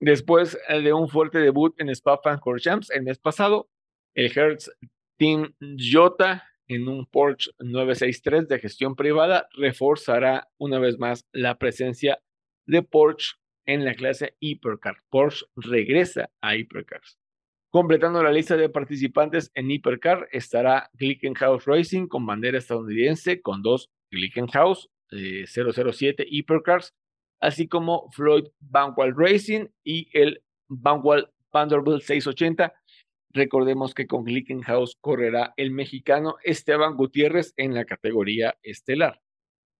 Después eh, de un fuerte debut en Spa-Francorchamps el mes pasado, el Hertz Team Jota en un Porsche 963 de gestión privada reforzará una vez más la presencia de Porsche en la clase Hypercar. Porsche regresa a Hypercars. Completando la lista de participantes en Hypercar estará Glickenhaus Racing con bandera estadounidense con dos Glickenhaus eh, 007 Hypercars, así como Floyd Banwell Racing y el Banwell Vanderbilt 680 Recordemos que con Glickenhaus correrá el mexicano Esteban Gutiérrez en la categoría estelar.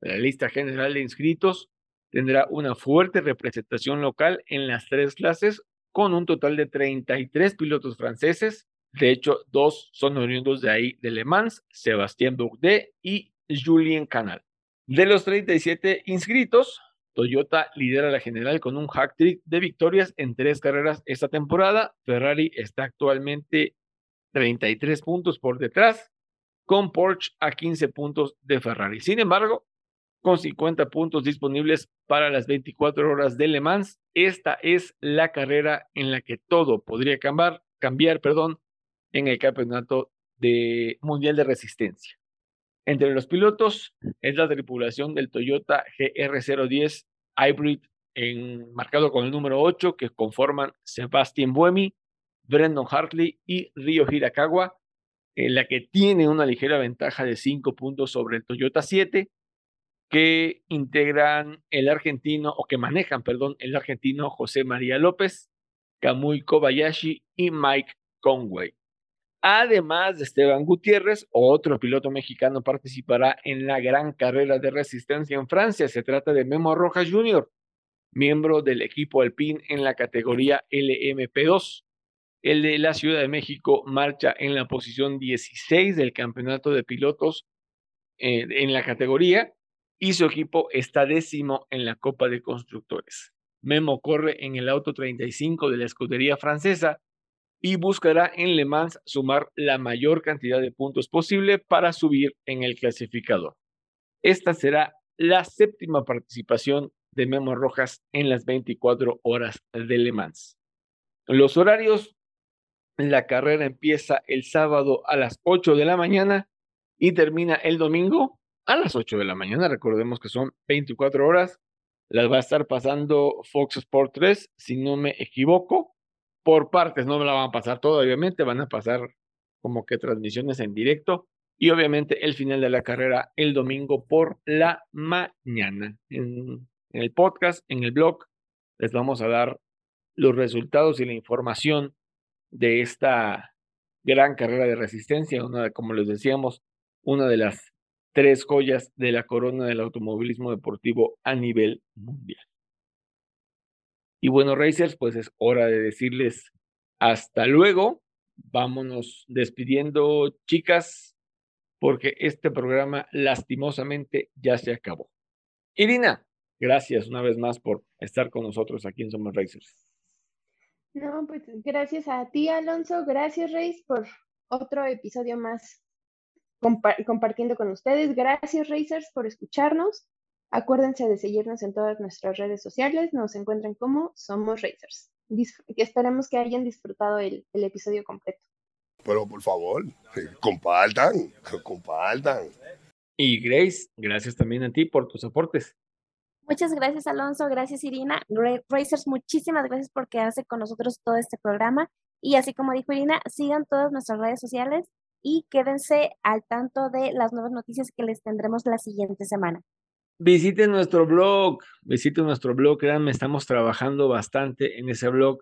La lista general de inscritos tendrá una fuerte representación local en las tres clases, con un total de 33 pilotos franceses. De hecho, dos son oriundos de ahí de Le Mans, Sébastien Bourdais y Julien Canal. De los 37 inscritos, Toyota lidera la general con un hack trick de victorias en tres carreras esta temporada. Ferrari está actualmente 33 puntos por detrás, con Porsche a 15 puntos de Ferrari. Sin embargo, con 50 puntos disponibles para las 24 horas de Le Mans, esta es la carrera en la que todo podría cambiar, cambiar perdón, en el campeonato de mundial de resistencia. Entre los pilotos es la tripulación del Toyota GR010 Hybrid en, marcado con el número 8 que conforman Sebastian Buemi, Brendan Hartley y Ryo Hirakawa, en la que tiene una ligera ventaja de 5 puntos sobre el Toyota 7 que integran el argentino o que manejan, perdón, el argentino José María López, Kamui Kobayashi y Mike Conway. Además de Esteban Gutiérrez, otro piloto mexicano participará en la gran carrera de resistencia en Francia. Se trata de Memo Rojas Jr., miembro del equipo Alpine en la categoría LMP2. El de la Ciudad de México marcha en la posición 16 del campeonato de pilotos eh, en la categoría y su equipo está décimo en la Copa de Constructores. Memo corre en el auto 35 de la escudería francesa y buscará en Le Mans sumar la mayor cantidad de puntos posible para subir en el clasificador. Esta será la séptima participación de Memo Rojas en las 24 horas de Le Mans. Los horarios, la carrera empieza el sábado a las 8 de la mañana y termina el domingo a las 8 de la mañana. Recordemos que son 24 horas. Las va a estar pasando Fox Sport 3, si no me equivoco por partes, no me la van a pasar todo, obviamente, van a pasar como que transmisiones en directo y obviamente el final de la carrera el domingo por la mañana. En, en, el podcast, en el blog, les vamos a dar los resultados y la información de esta gran carrera de resistencia, una, como les decíamos, una de las tres joyas de la corona del automovilismo deportivo a nivel mundial. Y bueno, Racers, pues es hora de decirles hasta luego. Vámonos despidiendo, chicas, porque este programa lastimosamente ya se acabó. Irina, gracias una vez más por estar con nosotros aquí en Somos Racers. No, pues gracias a ti, Alonso. Gracias, Reis, por otro episodio más compartiendo con ustedes. Gracias, Racers, por escucharnos. Acuérdense de seguirnos en todas nuestras redes sociales. Nos encuentran como Somos Racers. esperemos que hayan disfrutado el, el episodio completo. Pero por favor, compartan, compartan. Y Grace, gracias también a ti por tus aportes. Muchas gracias, Alonso. Gracias, Irina. Racers, muchísimas gracias por quedarse con nosotros todo este programa. Y así como dijo Irina, sigan todas nuestras redes sociales y quédense al tanto de las nuevas noticias que les tendremos la siguiente semana. Visiten nuestro blog, visiten nuestro blog, créanme, estamos trabajando bastante en ese blog.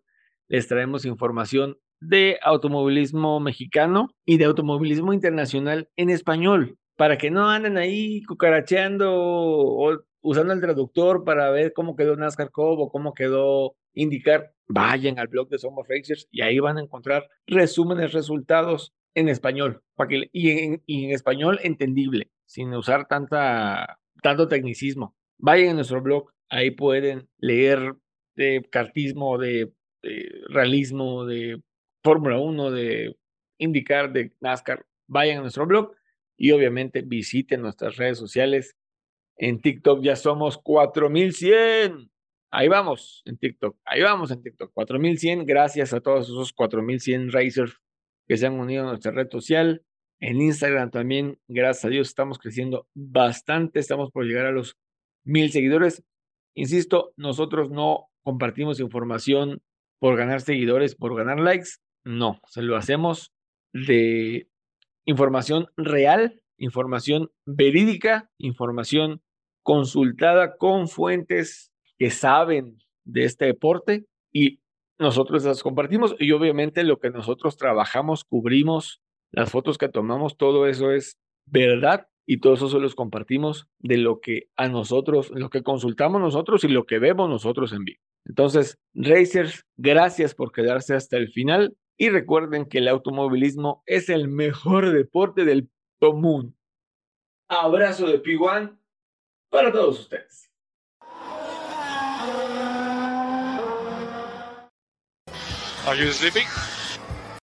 Les traemos información de automovilismo mexicano y de automovilismo internacional en español, para que no anden ahí cucaracheando o usando el traductor para ver cómo quedó NASCAR Cup o cómo quedó indicar, vayan al blog de Somos Racers y ahí van a encontrar resúmenes, resultados en español y en español entendible, sin usar tanta, tanto tecnicismo. Vayan a nuestro blog, ahí pueden leer de cartismo, de, de realismo, de Fórmula 1, de indicar de NASCAR. Vayan a nuestro blog y obviamente visiten nuestras redes sociales. En TikTok ya somos 4100. Ahí vamos en TikTok. Ahí vamos en TikTok. 4100. Gracias a todos esos 4100 racers que se han unido a nuestra red social. En Instagram también, gracias a Dios, estamos creciendo bastante. Estamos por llegar a los mil seguidores. Insisto, nosotros no compartimos información por ganar seguidores, por ganar likes. No, se lo hacemos de información real, información verídica, información consultada con fuentes que saben de este deporte y nosotros las compartimos y obviamente lo que nosotros trabajamos, cubrimos, las fotos que tomamos, todo eso es verdad y todo eso se los compartimos de lo que a nosotros, lo que consultamos nosotros y lo que vemos nosotros en vivo. Entonces, Racers, gracias por quedarse hasta el final y recuerden que el automovilismo es el mejor deporte del común. Abrazo de P1 para todos ustedes. Are you sleeping?